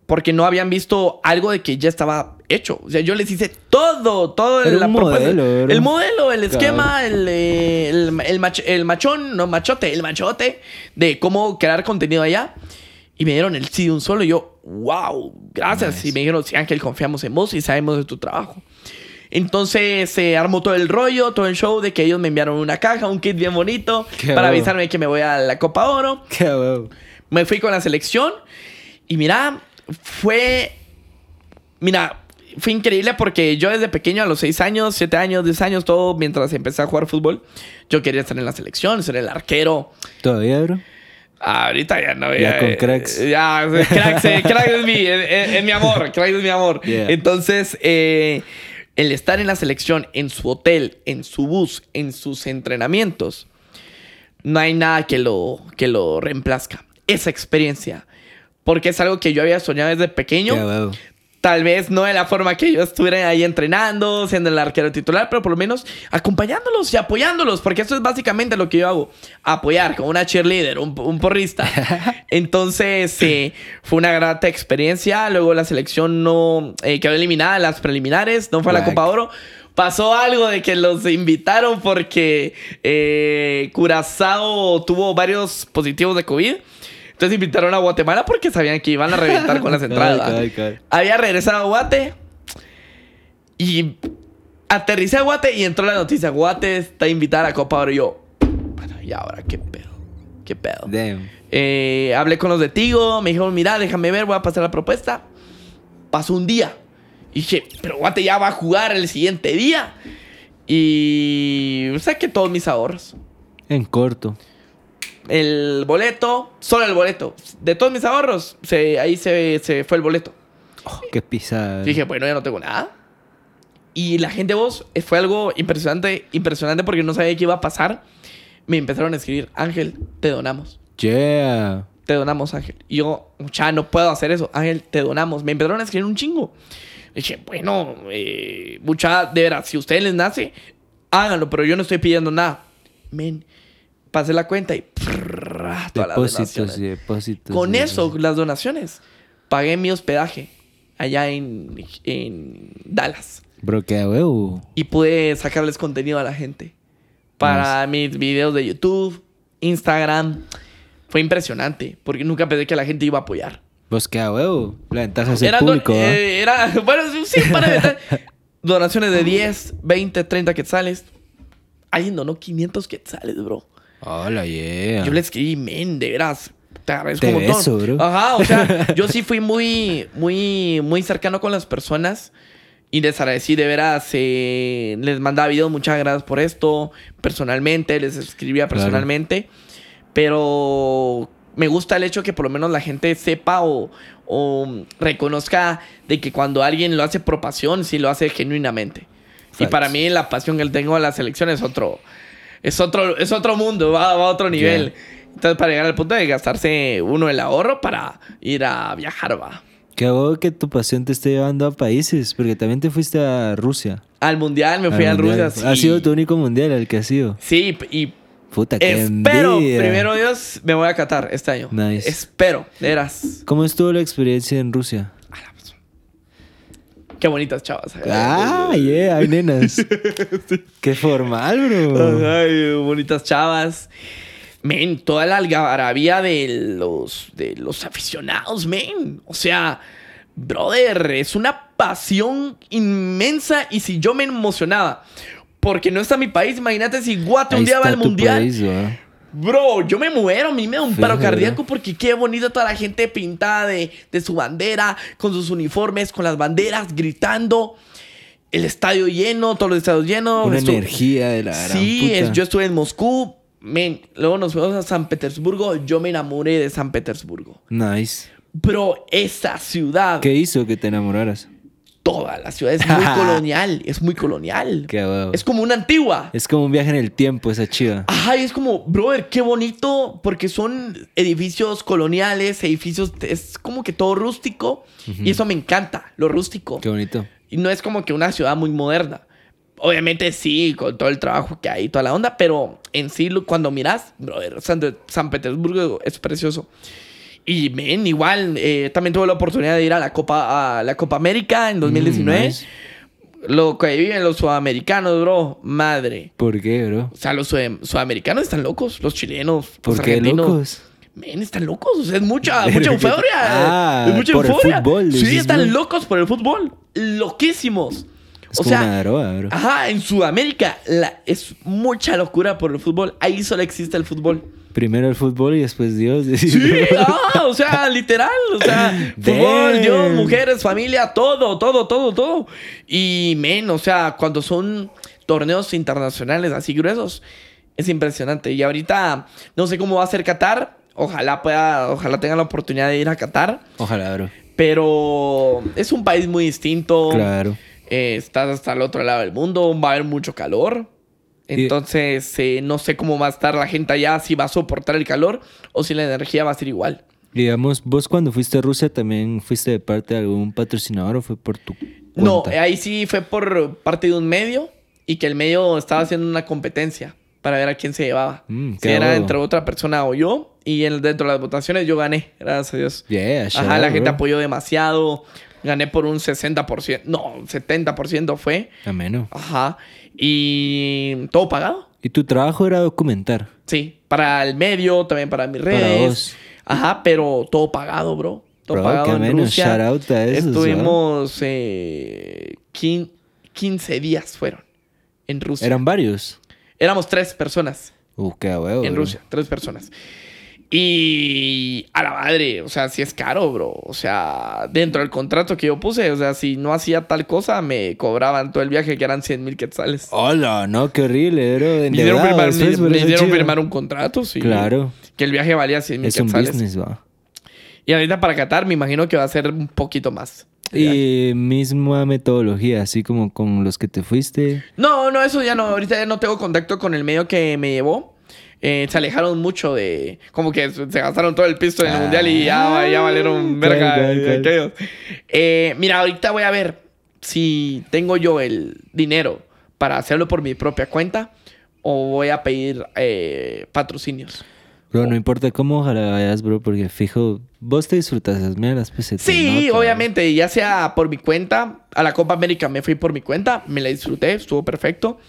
porque no habían visto algo de que ya estaba hecho. O sea, yo les hice todo, todo el modelo, el modelo, el esquema, el, el, el, machón, no machote, el machote de cómo crear contenido allá. Y me dieron el sí de un solo. Y yo, wow, gracias. Y me dijeron, sí, Ángel, confiamos en vos y sabemos de tu trabajo. Entonces se armó todo el rollo, todo el show de que ellos me enviaron una caja, un kit bien bonito para avisarme que me voy a la Copa Oro. Qué wow. Me fui con la selección y mira, fue. Mira, fue increíble porque yo desde pequeño, a los 6 años, 7 años, 10 años, todo mientras empecé a jugar fútbol, yo quería estar en la selección, ser el arquero. ¿Todavía, bro? ahorita ya no. Ya, con cracks. Ya, cracks, eh, cracks es mi, es, mi amor, cracks es mi amor. Entonces, eh, el estar en la selección, en su hotel, en su bus, en sus entrenamientos, no hay nada que lo, que lo reemplazca. Esa experiencia porque es algo que yo había soñado desde pequeño. Tal vez no de la forma que yo estuviera ahí entrenando, siendo el arquero titular, pero por lo menos acompañándolos y apoyándolos, porque eso es básicamente lo que yo hago, apoyar como una cheerleader, un, porrista. (laughs) Entonces eh, fue una grata experiencia, luego la selección no eh, quedó eliminada en las preliminares, no fue a la Copa Oro. Pasó algo de que los invitaron porque eh, Curazao tuvo varios positivos de COVID. Entonces invitaron a Guatemala porque sabían que iban a reventar con las (laughs) entradas. Había regresado a Guate y aterricé a Guate y entró la noticia. Guate está invitada a Copa Oro. Y yo, bueno, ¿y ahora qué pedo? ¿Qué pedo? Eh, hablé con los de Tigo. Me dijeron, mira, déjame ver, voy a pasar la propuesta. Pasó un día. Y dije, pero Guate ya va a jugar el siguiente día. Y saqué todos mis ahorros. En corto el boleto, solo el boleto. De todos mis ahorros, se, ahí se, fue el boleto. Oh, qué pisada. Dije, bueno, ya no tengo nada. Y la gente vos eh, fue algo impresionante, impresionante porque no sabía qué iba a pasar. Me empezaron a escribir, Ángel, te donamos. Yeah. Te donamos, Ángel. Y yo, ya no puedo hacer eso. Ángel, te donamos. Me empezaron a escribir un chingo. Dije, bueno, eh, mucha, de veras, si a ustedes les nace, háganlo, pero yo no estoy pidiendo nada. Men, pasé la cuenta y todas las donaciones. Y depósitos. Con eso, las donaciones, pagué mi hospedaje allá en, Dallas. Bro, qué huevo. Y pude sacarles contenido a la gente. Para mis videos de YouTube, Instagram. Fue impresionante, porque nunca pensé que la gente iba a apoyar. Pues qué huevo. La ventaja es el público. Eh, era, (laughs) bueno, sí, para Donaciones de 10, 20, 30 quetzales. Alguien donó 500 quetzales, bro. Hola, yeah. Yo le escribí, men, de veras. Te agradezco un montón. Bro. Ajá, o sea, (laughs) yo sí fui muy, muy, muy cercano con las personas. Y les agradecí de veras. Eh, les mandaba videos, muchas gracias por esto. Personalmente, les escribía personalmente. Pero me gusta el hecho que por lo menos la gente sepa o, o reconozca de que cuando alguien lo hace por pasión, sí lo hace genuinamente. Y para mí la pasión que tengo a la selección es otro, es otro, es otro mundo, va, a otro nivel. Entonces, para llegar al punto de gastarse uno el ahorro para ir a viajar, va. Qué bueno que tu pasión te esté llevando a países, porque también te fuiste a Rusia. Al mundial, me fui a Rusia. Ha sido tu único mundial el que ha sido. Sí, y Puta, qué Espero, envidia. primero Dios, me voy a Qatar este año. Nice. Espero, de veras. ¿Cómo estuvo la experiencia en Rusia? Qué bonitas chavas. Ah, yeah, hay (laughs) nenas. Qué formal, bro. Ay, bonitas chavas. Men, toda la algarabía de los, de los aficionados, men. O sea, brother, es una pasión inmensa. Y si yo me emocionaba porque no está mi país, imagínate si Guate un día va al mundial. país. Bro, yo me muero, a mí me da un paro cardíaco porque qué bonita toda la gente pintada de, de su bandera, con sus uniformes, con las banderas, gritando. El estadio lleno, todos los estadios llenos. Una energía de la gran Sí, puta. es- yo estuve en Moscú. Men, luego nos fuimos a San Petersburgo. Yo me enamoré de San Petersburgo. Nice. Bro, esa ciudad, ¿Qué hizo que te enamoraras? Toda la ciudad es muy colonial. Es muy colonial. Qué huevo. Es como una antigua. Es como un viaje en el tiempo, esa chiva. Ajá, y es como, brother, qué bonito, porque son edificios coloniales, edificios, es como que todo rústico, y eso me encanta, lo rústico. Qué bonito. Y no es como que una ciudad muy moderna. Obviamente sí, con todo el trabajo que hay y toda la onda, pero en sí, cuando miras, brother, San, San Petersburgo es precioso. Y, men, igual, eh, también tuve la oportunidad de ir a la Copa, a la Copa América en 2019. Mm, nice. Lo que viven los sudamericanos, bro, madre. ¿Por qué, bro? O sea, los sud- sudamericanos están locos, los chilenos, ¿Por los qué argentinos. locos? Men, están locos. O sea, es mucha, (laughs) mucha ¿qué- euforia. Ah, es mucha por el euforia. fútbol, Sí, están bro. locos por el fútbol. Loquísimos. Es o como sea, una droga, bro. ajá, en Sudamérica la- es mucha locura por el fútbol. Ahí solo existe el fútbol. Primero el fútbol y después Dios. Sí, (laughs) ah, o sea, literal. O sea, (laughs) fútbol. Dios, mujeres, familia, todo, todo, todo, todo. Y, men, o sea, cuando son torneos internacionales así gruesos, es impresionante. Y ahorita no sé cómo va a ser Qatar. Ojalá pueda, ojalá tenga la oportunidad de ir a Qatar. Ojalá, bro. Pero es un país muy distinto. Claro. Eh, estás hasta el otro lado del mundo. Va a haber mucho calor. Entonces, eh, no sé cómo va a estar la gente allá, si va a soportar el calor o si la energía va a ser igual. Digamos, vos cuando fuiste a Rusia también fuiste de parte de algún patrocinador o fue por tu No, cuenta? ahí sí fue por parte de un medio y que el medio estaba haciendo una competencia para ver a quién se llevaba. Mm, si era entre otra persona o yo. Y en- dentro de las votaciones yo gané, gracias a Dios. Yeah, Ajá, la gente apoyó demasiado. Gané por un 60%. No, 70% fue. Ameno. Ajá. Y todo pagado. ¿Y tu trabajo era documentar? Sí, para el medio, también para mis Para redes. vos. Ajá, pero todo pagado, bro. Todo Bro, pagado en. Rusia. Shout out a esos, Estuvimos eh, quin- 15 días fueron en Rusia. Eran varios. Éramos tres personas Uh, qué huevo, en. Rusia, tres personas. Y a la madre, o sea, sí es caro, bro. O sea, dentro del contrato que yo puse, o sea, si no hacía tal cosa, me cobraban todo el viaje, que eran 100 mil quetzales. Hola, no, qué horrible, bro. me hicieron, Endeudado firmar, me- firmar un contrato, sí. Claro. Que el viaje valía 100 mil Es un quetzales. business, va. Y ahorita para Qatar me imagino que va a ser un poquito más. Y misma metodología, así como con los que te fuiste. No, no, eso ya no. Ahorita ya no tengo contacto con el medio que me llevó. Eh, se alejaron mucho de... Como que se gastaron todo el pisto en el Ah, mundial y ya, ya valieron verga aquellos. Eh, mira, ahorita voy a ver si tengo yo el dinero para hacerlo por mi propia cuenta o voy a pedir eh, patrocinios. Bro, no importa cómo ojalá vayas, bro, porque fijo, vos te disfrutas esas mierdas, pues se te Sí, nota, obviamente, ya sea por mi cuenta, a la Copa América me fui por mi cuenta, me la disfruté, estuvo perfecto.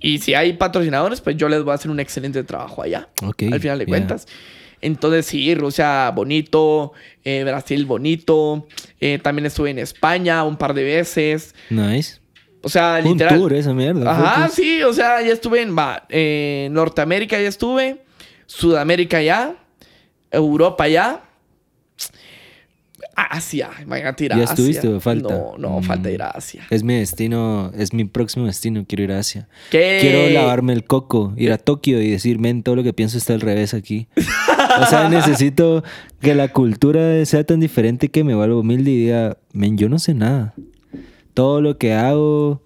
Y si hay patrocinadores, pues yo les voy a hacer un excelente trabajo allá, Ok, al final de yeah. cuentas. Entonces sí, Rusia bonito, eh, Brasil bonito, eh, también estuve en España un par de veces. Nice. O sea, Un literal. tour esa mierda. Ajá, sí, o sea, ya estuve en eh, Norteamérica, ya estuve, Sudamérica ya, Europa ya, Asia, imagínate ir a ¿Ya Asia. estuviste o falta? No, no, Mm. falta ir a Asia. Es mi destino, es mi próximo destino, quiero ir a Asia. ¿Qué? Quiero lavarme el coco, ir a Tokio y decir, men, todo lo que pienso está al revés aquí. O sea, (laughs) necesito que la cultura sea tan diferente que me vuelva humilde y diga, men, yo no sé nada. Todo lo que hago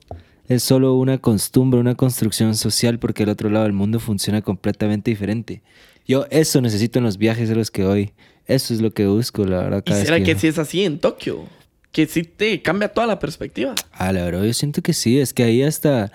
es solo una costumbre, una construcción social porque el otro lado del mundo funciona completamente diferente. Yo eso necesito en los viajes a los que voy. Eso es lo que busco, la verdad. ¿Y será que si es así en Tokio? Que sí te cambia toda la perspectiva. Ah, la verdad, yo siento que sí. Es que ahí hasta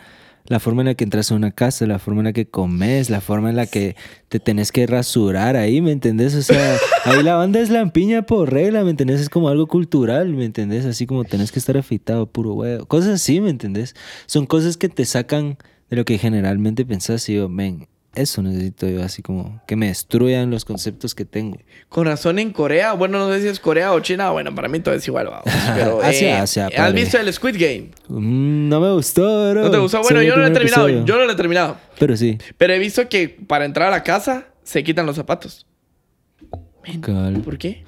la forma en la que entras a una casa, la forma en la que comes, la forma en la que te tenés que rasurar ahí, ¿me entendés? O sea, (laughs) ahí la banda es lampiña por regla, ¿me entendés? Es como algo cultural, ¿me entendés? Así como tenés que estar afeitado, puro huevo. Cosas así, ¿me entendés? Son cosas que te sacan de lo que generalmente pensás y yo, ven, eso necesito yo, así como que me destruyan los conceptos que tengo. Con razón en Corea, bueno, no sé si es Corea o China, bueno, para mí todo es igual, vamos. Pero, (laughs) Asia, eh, Asia, ¿Has visto el Squid Game? Mm, no me gustó, bro. ¿No te gustó? Bueno, yo no lo he terminado, episodio. yo no lo he terminado. Pero sí. Pero he visto que para entrar a la casa se quitan los zapatos. Cabal. ¿Por qué?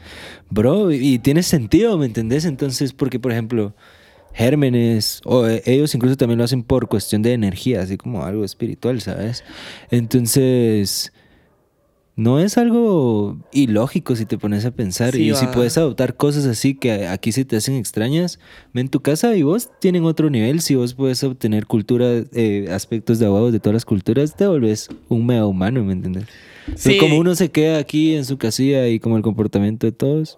Bro, y, y tiene sentido, ¿me entendés? Entonces, porque, por ejemplo, gérmenes, o eh, ellos incluso también lo hacen por cuestión de energía, así como algo espiritual, ¿sabes? Entonces, no es algo ilógico si te pones a pensar. Sí, y si puedes adoptar cosas así que aquí se te hacen extrañas, en tu casa y vos tienen otro nivel. Si vos puedes obtener cultura, eh, aspectos de abogados de todas las culturas, te volvés un mega humano, ¿me entiendes? Pero como uno se queda aquí en su casilla y como el comportamiento de todos.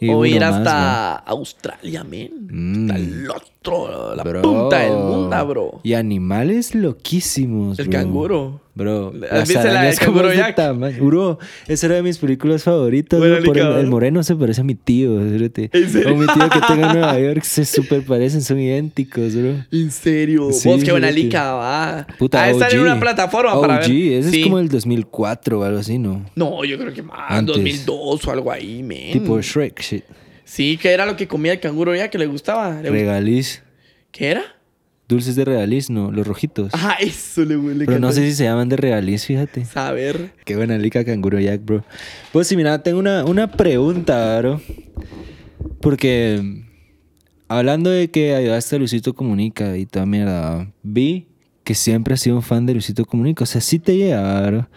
Y o ir más, hasta Australia, men. Mm. Hasta el otro, la Bro. punta del mundo, bro. Y animales loquísimos. El bro. canguro. Bro, ¿Has las arañas como de tamaño. Bro, esa era de mis películas favoritas. Bueno, bro, por el, moreno se parece a mi tío. fíjate. ¿En serio? O mi tío que tengo en Nueva York se súper parecen, son idénticos, bro. En serio. Sí, Vos, qué buena lica, va. Puta, ah, estar en una plataforma para ver. Ese Sí. es como el 2004 o algo así, ¿no? No, yo creo que más. Antes. 2002 o algo ahí, men. Tipo Shrek, shit. Sí, que era lo que comía el canguro ya que le gustaba. Le Regaliz. ¿Qué era? Dulces de regaliz, no, los rojitos. (laughs) Ajá, eso le huele. Pero no sé si se llaman de regaliz, fíjate. Saber. Qué buena lica Canguro Jack, bro. Pues sí, mira, tengo una, una pregunta, bro. Porque hablando de que ayudaste a Luisito Comunica y toda mierda, vi que siempre has sido un fan de Luisito Comunica. O sea, sí te llega, bro.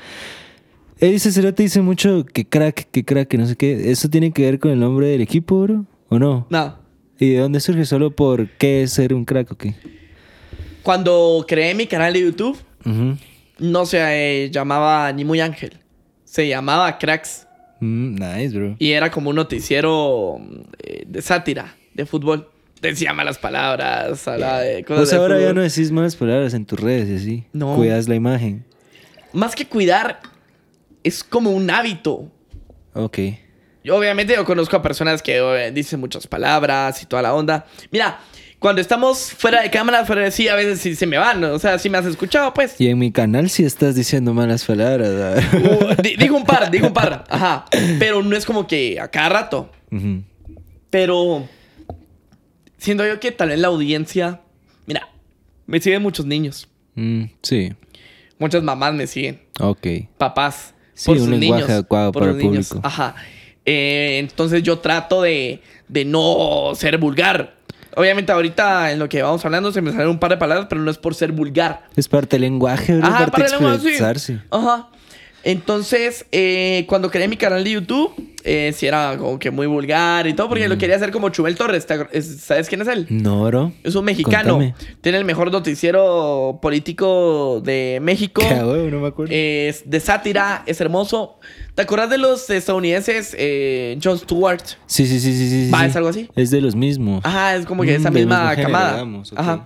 Él dice, te dice mucho que crack, que crack, que no sé qué. ¿Eso tiene que ver con el nombre del equipo, bro? ¿O no? No. ¿Y de dónde surge? ¿Solo por qué es ser un crack o qué? Cuando creé mi canal de YouTube, no se eh, llamaba ni muy ángel. Se llamaba Cracks. Mm, nice, bro. Y era como un noticiero eh, de sátira, de fútbol. Decía malas palabras, hablaba de cosas Pues de ahora ya no decís malas palabras en tus redes y así. No. Cuidas la imagen. Más que cuidar, es como un hábito. Ok. Yo obviamente yo conozco a personas que eh, dicen muchas palabras y toda la onda. Mira, cuando estamos fuera de cámara, fuera de sí, a veces sí se me van. ¿no? O sea, si me has escuchado, pues. Y en mi canal sí estás diciendo malas palabras. Uh, di- digo un par, digo un par. (laughs) Ajá. Pero no es como que a cada rato. Ujú. Pero siento yo que tal vez la audiencia. Mira, me siguen muchos niños. Mm, sí. Muchas mamás me siguen. Ok. Papás. Sí, un lenguaje adecuado para sus el público. Ajá. Eh, entonces yo trato de, de no ser vulgar. Obviamente ahorita en lo que vamos hablando se me salen un par de palabras, pero no es por ser vulgar. Es parte del lenguaje, bro. Ajá, parte de lenguaje, sí. expresarse. Ajá. Entonces, eh, cuando creé mi canal de YouTube, eh, sí era como que muy vulgar y todo, porque lo quería hacer como Chubel Torres. ¿te acuer- es- ¿Sabes quién es él? No, bro. Es un mexicano. Contame. Tiene el mejor noticiero político de México. (laughs) No me acuerdo. Es de sátira, es hermoso. ¿Te acuerdas de los estadounidenses? Eh, Jon Stewart. sí, sí, sí, sí, sí. ¿Va? ¿Es algo así? Es de los mismos. Ajá, es como que Mm, esa misma género, camada. digamos. Ajá.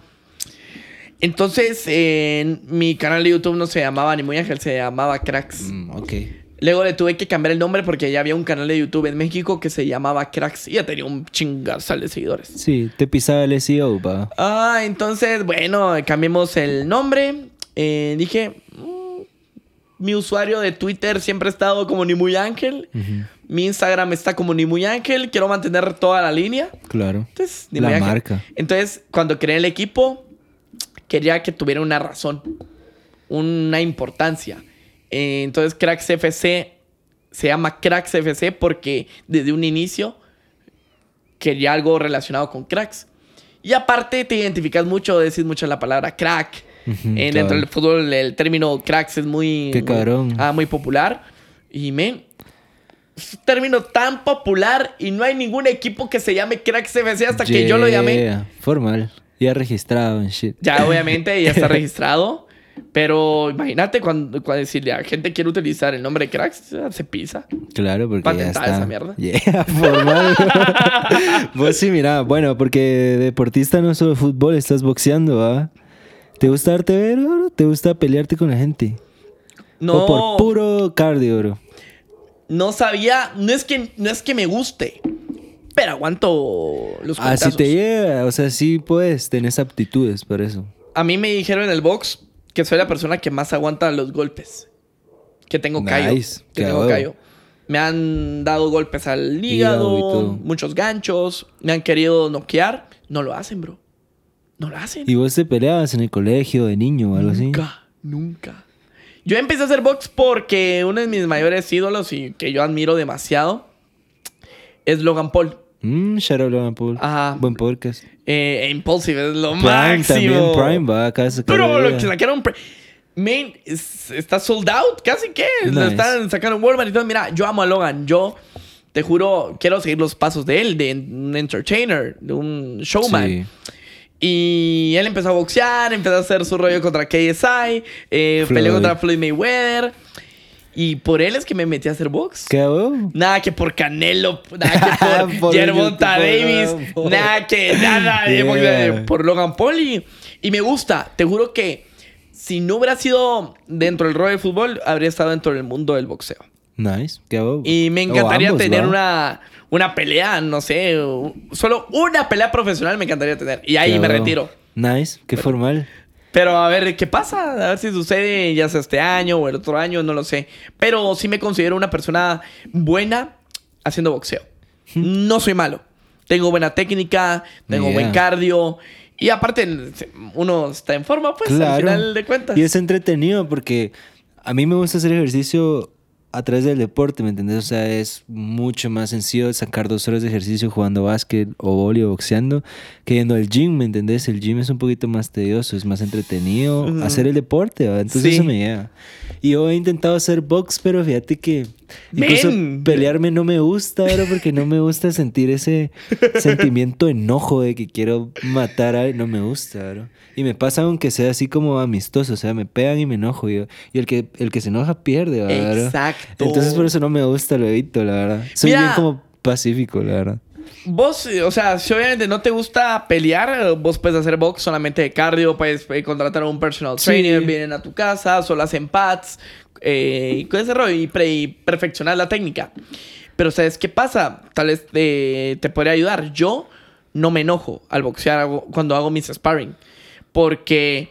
Entonces, en mi canal de YouTube no se llamaba Ni Muy Ángel, se llamaba Cracks. Mm, ok. Luego le tuve que cambiar el nombre porque ya había un canal de YouTube en México que se llamaba Cracks y ya tenía un chingazal de seguidores. Sí, te pisaba el SEO, va. Ah, entonces, bueno, cambiamos el nombre. Eh, dije, mi usuario de Twitter siempre ha estado como Ni Muy Ángel. Mi Instagram está como Ni Muy Ángel. Quiero mantener toda la línea. Claro. Entonces, Ni La Muy Ángel. marca. Entonces, cuando creé el equipo, quería que tuviera una razón, una importancia. Eh, entonces, Cracks FC se llama Cracks FC porque desde un inicio quería algo relacionado con cracks. Y aparte, te identificas mucho, decís mucho la palabra crack. Ujú, Eh, cabal. dentro del fútbol, el término cracks es muy. Qué cabrón. ah, muy popular. Y, men. Es un término tan popular y no hay ningún equipo que se llame Cracks FC hasta que yo lo llamé. Yeah, Formal. Ya registrado en shit. Ya, obviamente, ya está (laughs) registrado. Pero imagínate cuando, cuando si la gente quiere utilizar el nombre Cracks, se pisa. Claro, porque ya Patentada está. esa mierda. (laughs) Yeah, formal. (laughs) Vos sí, mira, bueno, porque deportista no solo fútbol, estás boxeando, ¿va? ¿Te gusta darte ver, bro? ¿Te gusta pelearte con la gente? No. O por puro cardio, bro. No sabía. No es que, no es que me guste. Pero aguanto los Así te llega. O sea, sí puedes, tenés aptitudes para eso. A mí me dijeron en el box que soy la persona que más aguanta los golpes. Que tengo callo. Nice. Que Qué tengo callo. Me han dado golpes al Hígado muchos ganchos. Me han querido noquear. No lo hacen, bro. No lo hacen. ¿Y vos te peleabas en el colegio de niño o algo así? Nunca, nunca. Yo empecé a hacer box porque uno de mis mayores ídolos y que yo admiro demasiado es Logan Paul. Mmm, out Logan Paul. Ajá. Buen podcast. Eh, Impulsive es lo Prime máximo. también, Prime va acá Pero la lo que sacaron. es- está sold out, casi que. Nice. están sacando Walmart y todo. Mira, yo amo a Logan. Yo te juro, quiero seguir los pasos de él, de un entertainer, de un showman. Sí. Y él empezó a boxear, empezó a hacer su rollo contra KSI, eh, peleó contra Floyd Mayweather. Y por él es que me metí a hacer box. ¿Qué hago? Nada que por Canelo, nada que por (laughs) Por Gervonta Davis, Paul. nada que nada Yeah. por Logan Paul. Y, y me gusta, te juro que si no hubiera sido dentro del rollo del fútbol, habría estado dentro del mundo del boxeo. Nice. ¿Qué? Y me encantaría ambos, tener una, una pelea, no sé, solo una pelea profesional me encantaría tener. Y ahí ¿Qué me retiro. Nice. Qué formal. Pero a ver qué pasa, a ver si sucede ya sea este año o el otro año, no lo sé. Pero sí me considero una persona buena haciendo boxeo. No soy malo. Tengo buena técnica, tengo Yeah. buen cardio. Y aparte, uno está en forma, pues, al final de cuentas. Y es entretenido porque a mí me gusta hacer ejercicio a través del deporte, ¿me entendés? O sea, es mucho más sencillo sacar dos horas de ejercicio jugando básquet o boli o boxeando que yendo al gym, ¿me entendés? El gym es un poquito más tedioso, es más entretenido hacer el deporte, ¿va? Entonces Sí. eso me llega. Y yo he intentado hacer box, pero fíjate que incluso Men. pelearme no me gusta, bro, porque no me gusta sentir ese (laughs) sentimiento enojo de que quiero matar a alguien. No me gusta, bro. Y me pasa aunque sea así como amistoso, o sea, me pegan y me enojo. Y, yo- y el, que, el que se enoja pierde, ¿va, bro? Exacto. Entonces por eso no me gusta, lo evito, la verdad. Soy Mira. bien como pacífico, la verdad. Vos, o sea, si obviamente no te gusta pelear, vos puedes hacer box solamente de cardio, puedes eh, contratar a un personal Sí. trainer, vienen a tu casa, solo hacen pads, eh, y con ese rollo, y, pre- y perfeccionar la técnica. Pero, ¿sabes qué pasa? Tal vez te, te podría ayudar. Yo no me enojo al boxear hago- cuando hago mis sparring, porque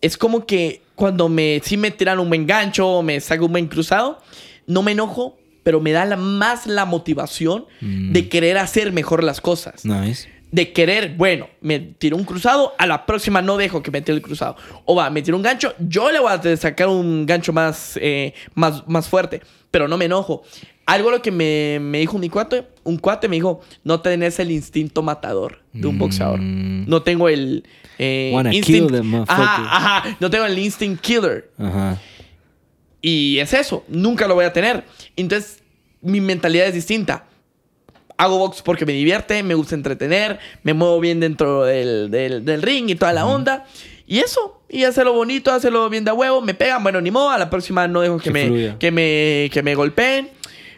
es como que cuando me, si me tiran un buen gancho o me saco un buen cruzado, no me enojo, pero me da la- más la motivación Mm. de querer hacer mejor las cosas. Nice. De querer, bueno, me tiró un cruzado, a la próxima no dejo que me tire el cruzado. O va, me tiró un gancho, yo le voy a sacar un gancho más, eh, más, más fuerte, pero no me enojo. Algo lo que me, me dijo mi cuate, un cuate me dijo, no tenés el instinto matador de un boxeador. Mm. No tengo el... Eh, motherfucker. ajá, ajá, no tengo el instinct killer. Ajá. Y es eso, nunca lo voy a tener. Entonces, mi mentalidad es distinta. Hago box porque me divierte, me gusta entretener, me muevo bien dentro del, del- del ring y toda la onda. Y eso, y hacerlo bonito, hacerlo bien de huevo, me pegan, bueno, ni modo, a la próxima no dejo que, Que me, que, me, que me golpeen.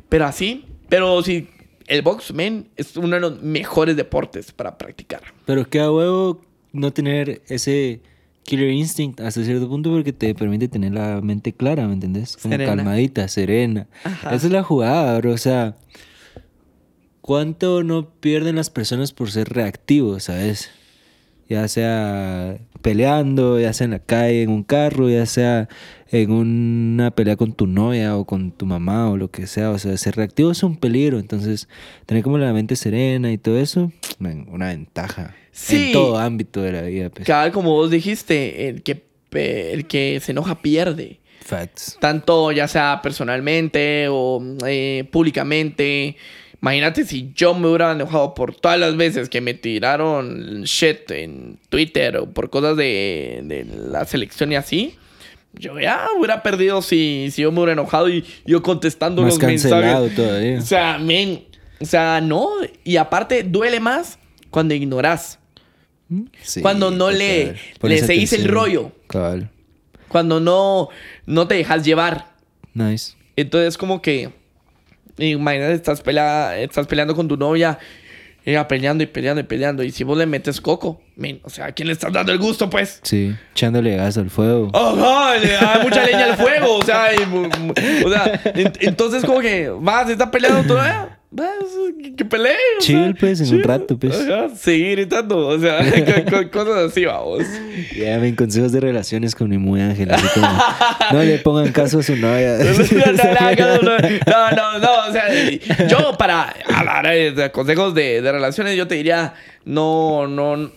Pero así, pero sí, el box, man, es uno de los mejores deportes para practicar. Pero qué a huevo no tener ese killer instinct hasta cierto punto porque te permite tener la mente clara, ¿me entendés? Como Serena. calmadita, serena. Ajá. Esa es la jugada, bro. O sea, ¿cuánto no pierden las personas por ser reactivos, sabes? Ya sea peleando, ya sea en la calle, en un carro, ya sea en una pelea con tu novia o con tu mamá o lo que sea. O sea, ser reactivo es un peligro. Entonces, tener como la mente serena y todo eso, (tsk) una ventaja. Sí. En todo ámbito de la vida. Pues. Cabal, como vos dijiste, el que, el que se enoja pierde. Facts. tanto ya sea personalmente o eh, públicamente. Imagínate si yo me hubiera enojado por todas las veces que me tiraron shit en Twitter o por cosas de, de la selección y así. Yo ya hubiera perdido si, si yo me hubiera enojado y yo contestando Más los mensajes. todavía. O sea, men, o sea, no. Y aparte, duele más cuando ignoras. Sí, Cuando no le- le seguís el rollo. Cabal. Cuando no, no te dejas llevar. Nice. Entonces, como que. Imagínate, estás, pelea- estás peleando con tu novia. Ella peleando y peleando y peleando. Y si vos le metes coco, o sea, ¿a quién le estás dando el gusto, pues? Sí, echándole gas al fuego. Ajá, le da mucha leña al fuego. O sea, y o sea, en- entonces como que, va, se está peleando todavía. Va, que, que pelee. o Chill, sea, pues, en un rato, pues. Ajá, seguir gritando. O sea, (laughs) co- co- cosas así, vamos. Ya, ven consejos de relaciones con mi muy ángel. Así como, no le pongan caso a su novia. (laughs) (laughs) No, no, no, o sea, yo para hablar de consejos de, de relaciones, yo te diría, no, no,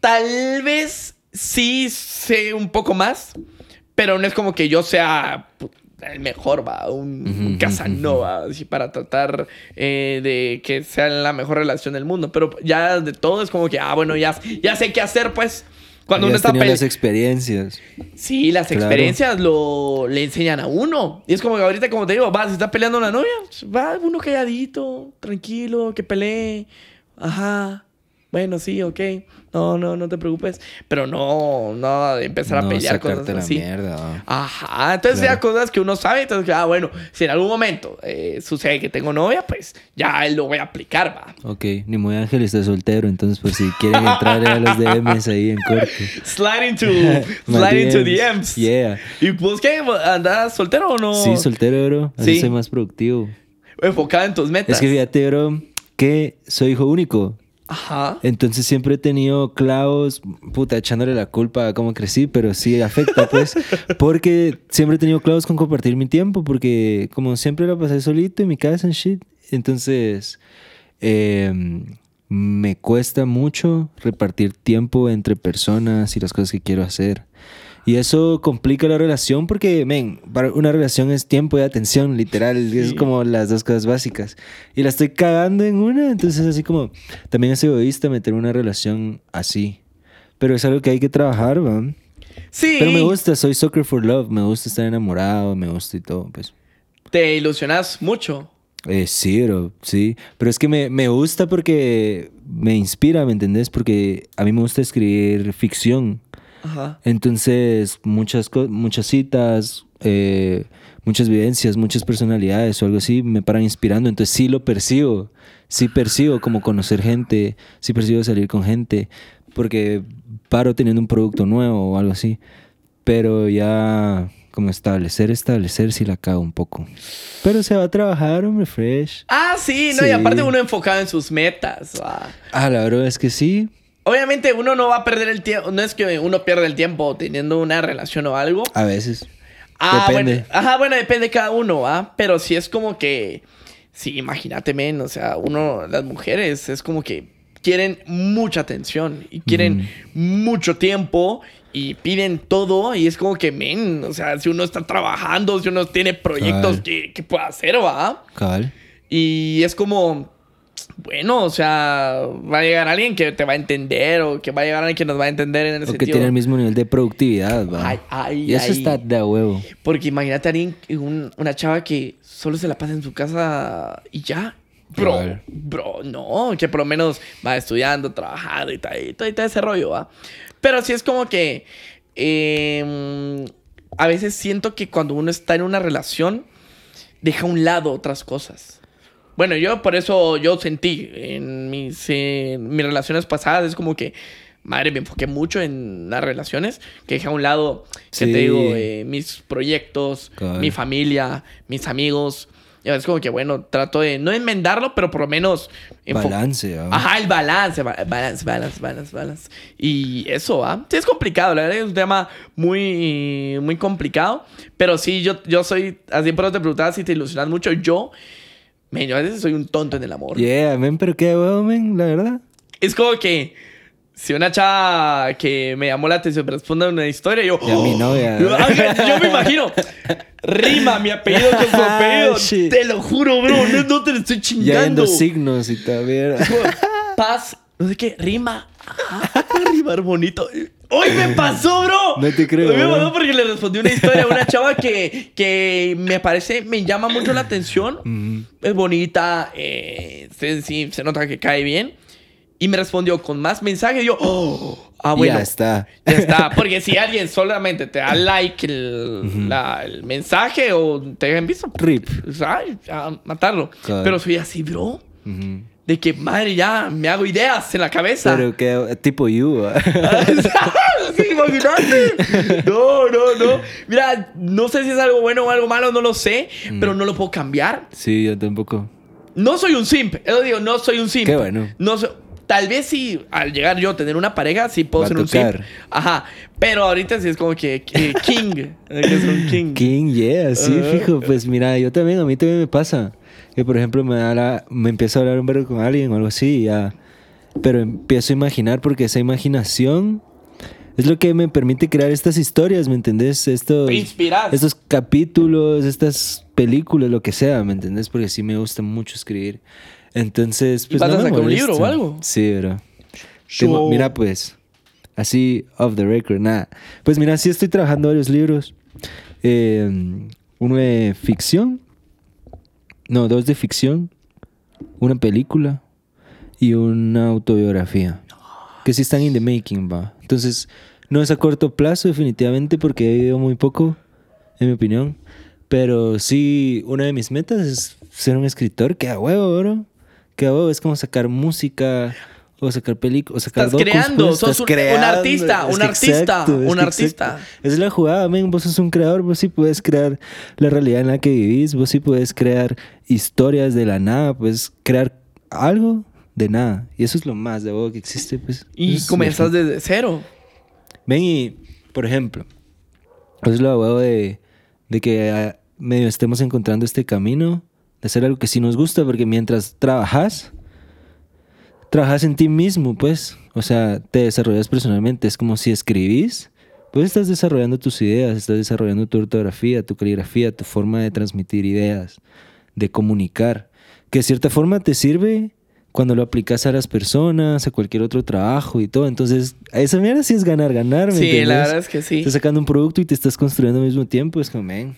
tal vez sí sé un poco más, pero no es como que yo sea el mejor, va, un, Casanova, así para tratar eh, de que sea la mejor relación del mundo, pero ya de todo es como que, ah, bueno, ya, ya sé qué hacer, pues. Cuando uno está las experiencias. Sí, las Claro. experiencias lo le enseñan a uno. Y es como que ahorita, como te digo, va, si está peleando una novia, va uno calladito, tranquilo, que pelee. Ajá. Bueno, sí, ok. No, no, no te preocupes. Pero no, no de empezar a no pelear cosas la así. mierda. Ajá. Entonces, Claro. ya cosas que uno sabe. Entonces, ah, bueno, si en algún momento eh, sucede que tengo novia, pues ya lo voy a aplicar, va. Ok, ni muy ángel está soltero, entonces pues si quieren entrar a los DMs ahí en corte. (laughs) Slide into, (laughs) slide into DMs. Yeah. ¿Y pues qué? ¿Andás soltero o no? Sí, soltero, bro. Así Sí. soy más productivo. Enfocado en tus metas. Es que fíjate, bro, que soy hijo único. Ajá. Entonces siempre he tenido clavos, puta, echándole la culpa a cómo crecí, pero sí afecta, pues. (laughs) porque siempre he tenido clavos con compartir mi tiempo, porque como siempre la pasé solito en mi casa en shit. Entonces, eh, me cuesta mucho repartir tiempo entre personas y las cosas que quiero hacer. Y eso complica la relación porque, men, para una relación es tiempo y atención, literal. Es Sí. como las dos cosas básicas. Y la estoy cagando en una, entonces así como, también es egoísta meter una relación así. Pero es algo que hay que trabajar, ¿va? Sí. Pero me gusta, soy soccer for love, me gusta estar enamorado, me gusta y todo, pues. Te ilusionas mucho. Eh, sí, bro, sí. Pero es que me, me gusta porque me inspira, ¿me entendés? Porque a mí me gusta escribir ficción. Ajá. Entonces, muchas, muchas citas, eh, muchas vivencias, muchas personalidades o algo así me paran inspirando. Entonces, sí lo percibo. Sí percibo como conocer gente, sí percibo salir con gente, porque paro teniendo un producto nuevo o algo así. Pero ya, como establecer, establecer, sí la cago un poco. Pero se va a trabajar, hombre, fresh. Ah, sí, no, y Sí. aparte uno enfocado en sus metas. Ah, la verdad es que sí. Obviamente uno no va a perder el tiempo, no es que uno pierda el tiempo teniendo una relación o algo. A veces. Ah, Depende. bueno. Ajá, bueno, depende de cada uno, ¿ah? Pero sí es como que. Sí, imagínate, men. O sea, uno, las mujeres, es como que quieren mucha atención y quieren mucho tiempo y piden todo. Y es como que, men, o sea, si uno está trabajando, si uno tiene proyectos que, que pueda hacer, ¿va? Cabal. Y es como. Bueno, o sea, va a llegar alguien que te va a entender o que va a llegar alguien que nos va a entender en el O que sentido. tiene el mismo nivel de productividad, va. Ay, ay, y eso ay. está de huevo. Porque imagínate a alguien, un- una chava que solo se la pasa en su casa y ya. Bro, bro, no, que por lo menos va estudiando, trabajando y tal, y todo, y todo ese rollo, ¿va? Pero sí es como que eh, a veces siento que cuando uno está en una relación, deja a un lado otras cosas. Bueno, yo por eso yo sentí en mis, en mis relaciones pasadas, es como que, madre, me enfoqué mucho en las relaciones, que dejé a un lado, que Sí. te digo, eh, mis proyectos, Cabal. mi familia, mis amigos. Y es como que, bueno, trato de no enmendarlo, pero por lo menos... Balance, ¿va? Ajá, el balance, ba- balance, balance, balance, balance. Y eso, ¿ah? Sí, es complicado, la verdad es un tema muy, muy complicado. Pero sí, yo, yo soy, así por eso te preguntaba si te ilusionas mucho. Yo, men, yo a veces soy un tonto en el amor. Yeah, men, pero qué huevo, men, la verdad. Es como que si una chava que me llamó la atención me responde una historia, yo... Y a mi (gasps) novia. Yo, yo me imagino. Rima mi apellido con su (laughs) apellido. Shit. Te lo juro, bro. No, no te lo estoy Ya chingando. viendo signos y tal. Paz, no sé qué, rima. Ah, (laughs) rimar bonito. Hoy me pasó, bro. No te creo, Hoy me pasó porque le respondí una historia a una chava que, que me parece, me llama mucho la atención. Es bonita, eh, sí, sí, se nota que cae bien. Y me respondió con más mensajes. Y yo, oh, ah, bueno. Ya está. Ya está. Porque si alguien solamente te da like el, la- el mensaje o te deja en visto, Rip. pues, ay, a matarlo. Claro. Pero soy así, bro. De que, madre, ya me hago ideas en la cabeza. Pero que tipo you. (laughs) imagínate. No, no, no. Mira, no sé si es algo bueno o algo malo, no lo sé, Mm. pero no lo puedo cambiar. sí, yo tampoco. No soy un simp. Eso digo, no soy un simp. Qué bueno. No soy- Tal vez sí, al llegar yo a tener una pareja, sí puedo Va ser un simp. Ajá. Pero ahorita sí es como que, king. (laughs) eh, que es un king. King, yeah, sí, Ajá. fijo. Pues mira, yo también, a mí también me pasa. Que por ejemplo me, da la- me empiezo a hablar un verbo con alguien o algo así, y ya. Pero empiezo a imaginar porque esa imaginación es lo que me permite crear estas historias, ¿me entendés? Estos, estos capítulos, estas películas, lo que sea, ¿me entendés? Porque sí me gusta mucho escribir. Entonces, pues. vas no a sacar un libro o algo? Sí, bro. Tengo- mira, pues, así off the record, nada. Pues mira, sí estoy trabajando varios libros. Eh, uno de ficción. No, dos de ficción. Una película. Y una autobiografía. Que sí están in the making, va. Entonces, no es a corto plazo, definitivamente, porque he vivido muy poco, en mi opinión. Pero sí, una de mis metas es ser un escritor que huevo, bro. Que a huevo es como sacar música o sacar películas, o sacar Estás docus, creando, pues, sos estás un- un creando. artista, Es un artista, exacto, es un artista. exacto. Es la jugada, men. Vos sos un creador, vos sí puedes crear la realidad en la que vivís, vos sí puedes crear historias de la nada, puedes crear algo de nada. Y eso es lo más de vos que existe, pues. Y lo- desde cero. Ven y, por ejemplo, eso es lo huevo de, de que ah, medio estemos encontrando este camino de hacer algo que sí nos gusta, porque mientras trabajas, trabajas en ti mismo, pues. O sea, te desarrollas personalmente. Es como si escribís, pues estás desarrollando tus ideas, estás desarrollando tu ortografía, tu caligrafía, tu forma de transmitir ideas, de comunicar, que de cierta forma te sirve cuando lo aplicas a las personas, a cualquier otro trabajo y todo. Entonces, a esa mierda sí es ganar, ganar. ¿me Sí, la entiendes? verdad es que sí. Estás sacando un producto y te estás construyendo al mismo tiempo. Es como, man,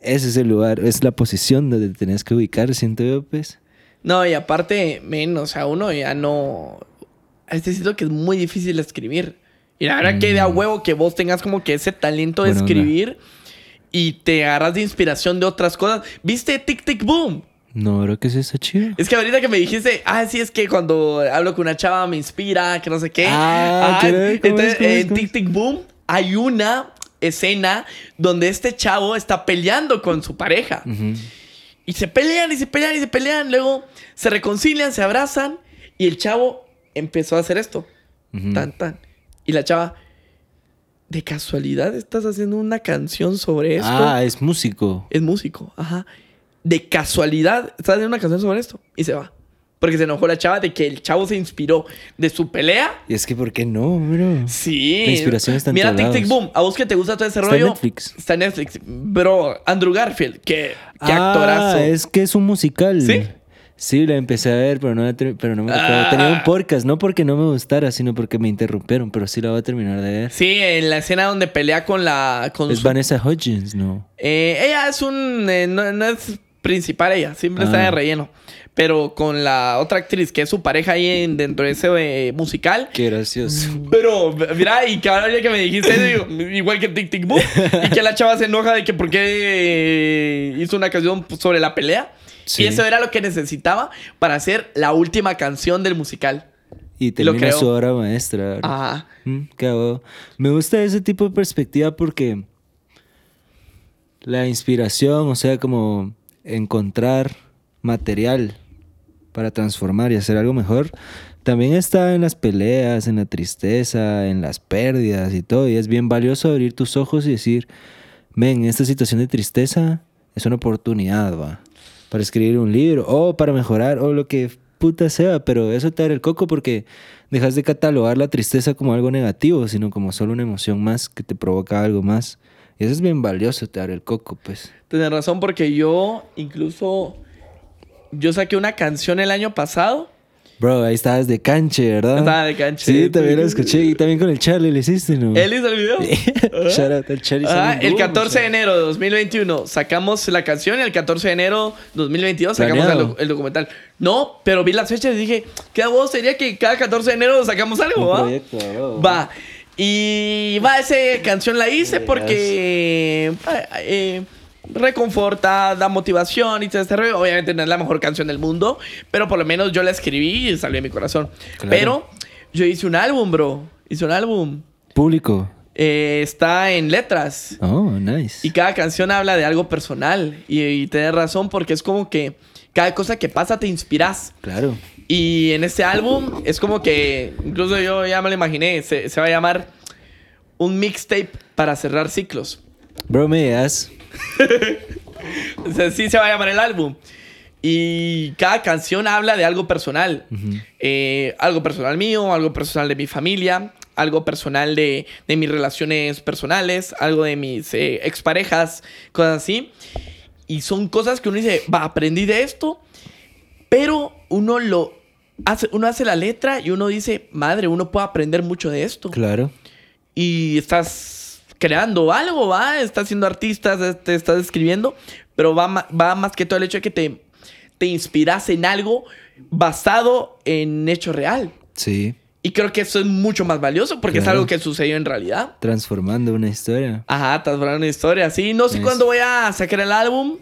ese es el lugar, es la posición donde te tenés que ubicar, siento yo, pues. No, y aparte, men, o sea, uno ya no. Es decir, que es muy difícil escribir. Y la verdad que de a huevo que vos tengas como que ese talento de Mm. Escribir y te agarras de inspiración de otras cosas. ¿Viste Tic Tic Boom? No, creo que es eso chido. Es que ahorita que me dijiste, ah, sí, es que cuando hablo con una chava me inspira, que no sé qué. Ah, ¿qué? ¿Cómo es? entonces, en ¿Cómo es? Tic Tic Boom hay una escena donde este chavo está peleando con su pareja. Ujú. Y se pelean y se pelean y se pelean. Luego se reconcilian, se abrazan. Y el chavo empezó a hacer esto. Tan, tan. Y la chava, ¿de casualidad estás haciendo una canción sobre esto? Ah, es músico. Es músico, ajá. De casualidad estás haciendo una canción sobre esto. Y se va. Porque se enojó la chava de que el chavo se inspiró de su pelea. Y es que, ¿por qué no, bro? Sí. La inspiración está en Mira, Tic Tic. Boom. A vos que te gusta todo ese Está en rollo. Netflix. Está en Netflix. Bro, Andrew Garfield. Qué, qué ah, actorazo. es que es un musical. ¿Sí? Sí, la empecé a ver, pero no, la pero no me Ah. Tenía un podcast, no porque no me gustara, sino porque me interrumpieron, pero sí la voy a terminar de ver. Sí, en la escena donde pelea con la. Con Es su- Vanessa Hudgens, ¿no? Eh, ella es un. eh, no, no es principal ella, siempre está Ah. de relleno. Pero con la otra actriz, que es su pareja ahí en- dentro de ese eh, musical. Qué gracioso. Pero, mira, y cada día que me dijiste, digo, (laughs) igual que Tic Tic Boom, y que la chava se enoja de que por qué eh, hizo una canción sobre la pelea. Sí. Y eso era lo que necesitaba para hacer la última canción del musical. Y termina su obra maestra. Ajá. Mm. Me gusta ese tipo de perspectiva porque la inspiración, o sea, como encontrar material para transformar y hacer algo mejor, también está en las peleas, en la tristeza, en las pérdidas y todo. Y es bien valioso abrir tus ojos y decir, ven, esta situación de tristeza es una oportunidad, va, para escribir un libro o para mejorar o lo que puta sea, pero eso te abre el coco porque dejas de catalogar la tristeza como algo negativo, sino como solo una emoción más que te provoca algo más. Y eso es bien valioso, te abre el coco, pues. Tienes razón, porque yo incluso. Yo saqué una canción el año pasado. Bro, ahí estabas de canche, ¿verdad? Estaba de canche. Sí, también lo escuché. Y también con el Charlie le hiciste, ¿no? ¿Él hizo el video? (laughs) Shout out al Charlie. Ah, el boom, 14 de o sea. enero de 2021 sacamos la canción y el 14 de enero 2022 sacamos el, el documental. No, pero vi las fechas y dije, ¿qué voz sería que cada 14 de enero sacamos algo? ¿va? proyecto, bro. Va. Y va, esa canción la hice porque. ah, eh, reconforta, da motivación y todo este rollo. Obviamente no es la mejor canción del mundo, pero por lo menos yo la escribí y salió de mi corazón. Pero yo hice un álbum, bro. Hice un álbum. Público. Eh, está en letras. Oh, nice. Y cada canción habla de algo personal. Y, y tienes razón porque es como que cada cosa que pasa te inspiras. Claro. Y en este álbum es como que, incluso yo ya me lo imaginé, se, se va a llamar un mixtape para cerrar ciclos. Bro, me das. (laughs) o sea, sí se va a llamar el álbum. Y cada canción habla de algo personal. Eh, algo personal mío, algo personal de mi familia, algo personal de, de mis relaciones personales, algo de mis eh, exparejas, cosas así. Y son cosas que uno dice, va, aprendí de esto, pero uno lo hace, uno hace la letra y uno dice, madre, uno puede aprender mucho de esto. Claro. Y estás creando algo, va, estás siendo artista, te estás escribiendo, pero va, va más que todo el hecho de que te, te inspiras en algo basado en hecho real. Sí. Y creo que eso es mucho más valioso porque es Claro. algo que sucedió en realidad. Transformando una historia. Ajá, transformar una historia. Sí, no sé Es- cuándo voy a sacar el álbum.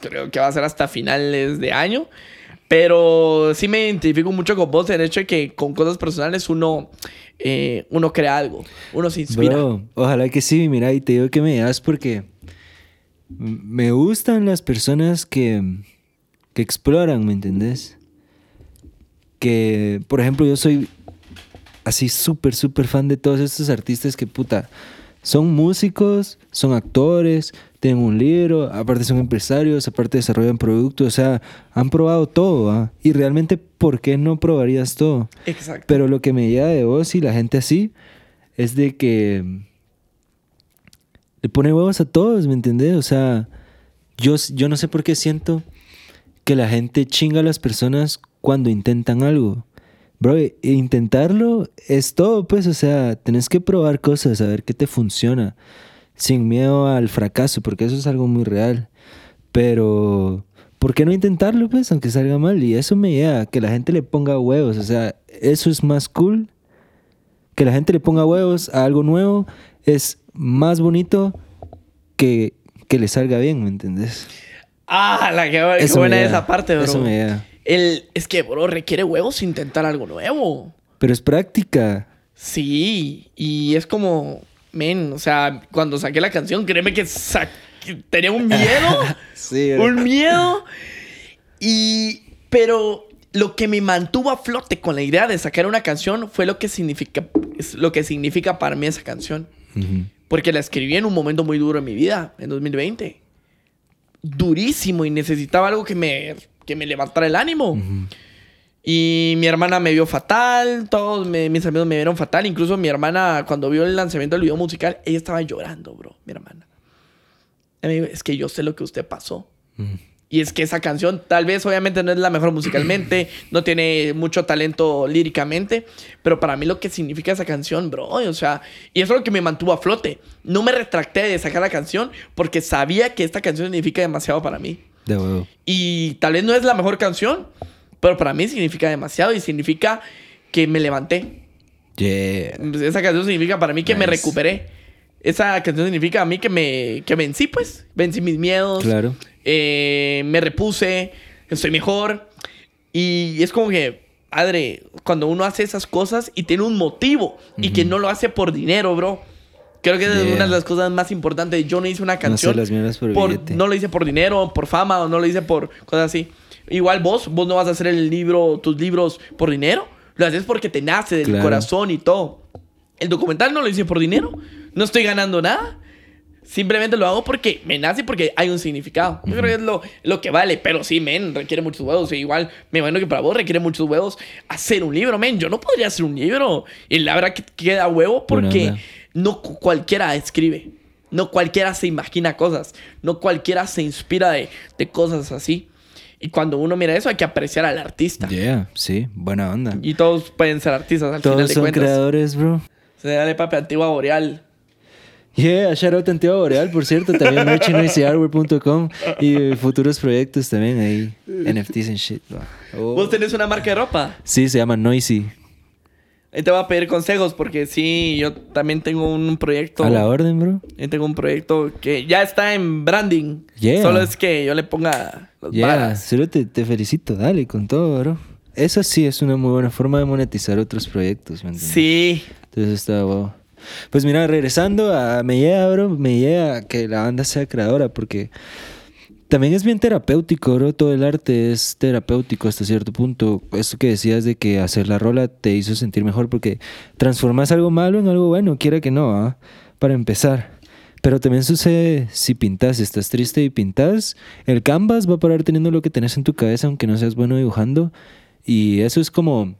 Creo que va a ser hasta finales de año. Pero sí me identifico mucho con vos en el hecho de que con cosas personales uno, eh, uno crea algo. Uno se inspira. Bro, ojalá que sí, mira, y te digo que me das porque me gustan las personas que, que exploran, ¿me entendés? Que, por ejemplo, yo soy así súper, súper fan de todos estos artistas que, puta, son músicos, son actores, tienen un libro, aparte son empresarios, aparte desarrollan productos, o sea, han probado todo, ¿ah? Y realmente, ¿por qué no probarías todo? Exacto. Pero lo que me llega de vos y la gente así es de que le pone huevos a todos, ¿me entendés? O sea, yo, yo no sé por qué siento que la gente chinga a las personas cuando intentan algo. Bro, e- intentarlo es todo, pues, o sea, tenés que probar cosas, a ver qué te funciona, sin miedo al fracaso, porque eso es algo muy real. Pero, ¿por qué no intentarlo, pues, aunque salga mal? Y eso me llega, que la gente le ponga huevos, o sea, eso es más cool. Que la gente le ponga huevos a algo nuevo es más bonito que que le salga bien, ¿me entendés? Ah, la que Eso buena esa parte, bro. Eso me llega. El, es que, bro, requiere huevos intentar algo nuevo. Pero es práctica. Sí, y es como, men, o sea, cuando saqué la canción, créeme que, sa- tenía un miedo, (laughs) Sí, un (laughs) miedo, y, pero lo que me mantuvo a flote con la idea de sacar una canción fue lo que significa, es lo que significa para mí esa canción. Porque la escribí en un momento muy duro en mi vida, en 2020. Durísimo y necesitaba algo que me, que me levantara el ánimo. Y mi hermana me vio fatal, todos me- mis amigos me vieron fatal. Incluso mi hermana, cuando vio el lanzamiento del video musical, ella estaba llorando, bro, mi hermana. Me dijo, es que yo sé lo que usted pasó. Ujú. Y es que esa canción, tal vez obviamente no es la mejor musicalmente, (clears throat) no tiene mucho talento líricamente, pero para mí lo que significa esa canción, bro, o sea, y eso es lo que me mantuvo a flote. No me retracté de sacar la canción porque sabía que esta canción significa demasiado para mí. De huevo. Y tal vez no es la mejor canción, pero para mí significa demasiado y significa que me levanté. Yeah. Esa canción significa para mí que me Nice. recuperé. Esa canción significa a mí que me que vencí, pues. Vencí mis miedos. Claro. Eh, me repuse. Estoy mejor. Y es como que, padre, cuando uno hace esas cosas y tiene un motivo y que no lo hace por dinero, bro. Creo que es Yeah. una de las cosas más importantes. Yo no hice una canción. las mierdas por billete. no lo hice por dinero, por fama, o no lo hice por cosas así. Igual vos, vos no vas a hacer el libro, tus libros por dinero. Lo haces porque te nace del Claro. corazón y todo. El documental no lo hice por dinero. No estoy ganando nada. Simplemente lo hago porque me nace porque hay un significado. Yo creo que es lo, lo que vale. Pero sí, men, requiere muchos huevos. E igual, me imagino que para vos requiere muchos huevos hacer un libro, men. Yo no podría hacer un libro. Y la verdad que queda huevo porque onda. no cu- cualquiera escribe. No cualquiera se imagina cosas. No cualquiera se inspira de, de cosas así. Y cuando uno mira eso, hay que apreciar al artista. Yeah, sí, buena onda. Y todos pueden ser artistas al final Todos de son cuentas. creadores, bro. Se dale papi antigua boreal. Yeah, shout out Antigua Boreal, por cierto. También merchandisehardware.com y futuros proyectos también ahí. NFTs and shit. bro. Oh. ¿Vos tenés una marca de ropa? Sí, se llama Noisy. Ahí te voy a pedir consejos porque sí, yo también tengo un proyecto. A la orden, bro. Yo tengo un proyecto que ya está en branding. Solo es que yo le ponga los yeah. Solo te, te, felicito. Dale, con todo, bro. Eso sí es una muy buena forma de monetizar otros proyectos, ¿me Sí. Entonces está wow. Pues mira, regresando a... Me llega, bro, me llega que la banda sea creadora porque también es bien terapéutico. Todo el arte es terapéutico hasta cierto punto. Esto que decías de que hacer la rola te hizo sentir mejor porque transformas algo malo en algo bueno, quiera que no, ¿ah? Para empezar. Pero también sucede si pintas, si estás triste y pintas, el canvas va a parar teniendo lo que tenés en tu cabeza, aunque no seas bueno dibujando. Y eso es como,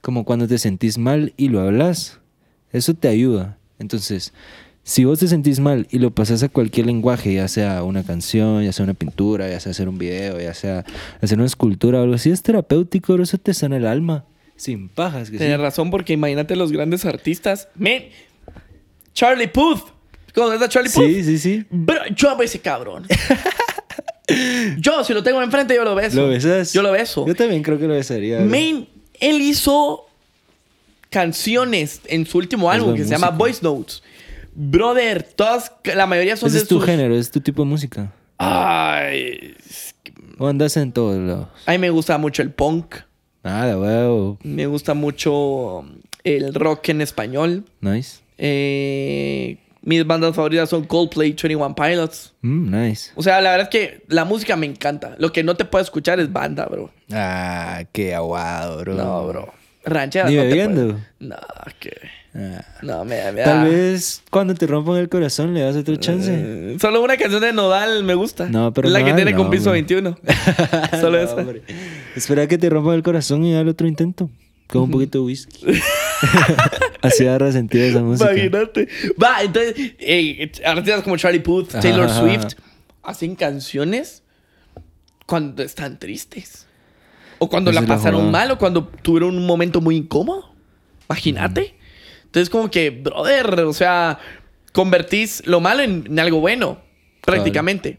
como cuando te sentís mal y lo hablas. Eso te ayuda. Entonces, si vos te sentís mal y lo pasas a cualquier lenguaje, ya sea una canción, ya sea una pintura, ya sea hacer un video, ya sea hacer una escultura o algo así, es terapéutico, eso te sana el alma. Sin pajas. Tienes razón, porque imagínate los grandes artistas. Me... Charlie Puth. ¿Cómo está Charlie Puth? Sí, sí, sí. yo amo ese cabrón. (laughs) yo, si lo tengo enfrente, yo lo beso. ¿Lo besas? Yo lo beso. Yo también creo que lo besaría. Main, él hizo canciones en su último álbum que se llama Voice Notes. Brother, todas, la mayoría son Ese es tu género, es tu tipo de música. Ay. ¿O andas en todos lados? A mí me gusta mucho el punk. Nada, wow. Me gusta mucho el rock en español. Nice. Eh, mis bandas favoritas son Coldplay, 21 Pilots. Mm, nice. O sea, la verdad es que la música me encanta. Lo que no te puedo escuchar es banda, bro. Ah, qué aguado, bro. No, bro. Rancheras ¿Ni no bebiendo? No, que... Ah. No, me, da... Tal vez cuando te rompan el corazón le das otro chance. Mm, solo una canción de Nodal me gusta. No, pero La que tiene con piso 21. (laughs) (laughs) solo esa. Espera que te rompan el corazón y dale otro intento. Con un poquito de whisky. (laughs) Así agarra sentido esa música. Imagínate. Va, entonces, eh, artistas como Charlie Puth, Taylor Swift, hacen canciones cuando están tristes. O cuando la pasaron mal, o cuando tuvieron un momento muy incómodo. Imagínate. Entonces, como que, brother, o sea, convertís lo malo en, algo bueno, prácticamente.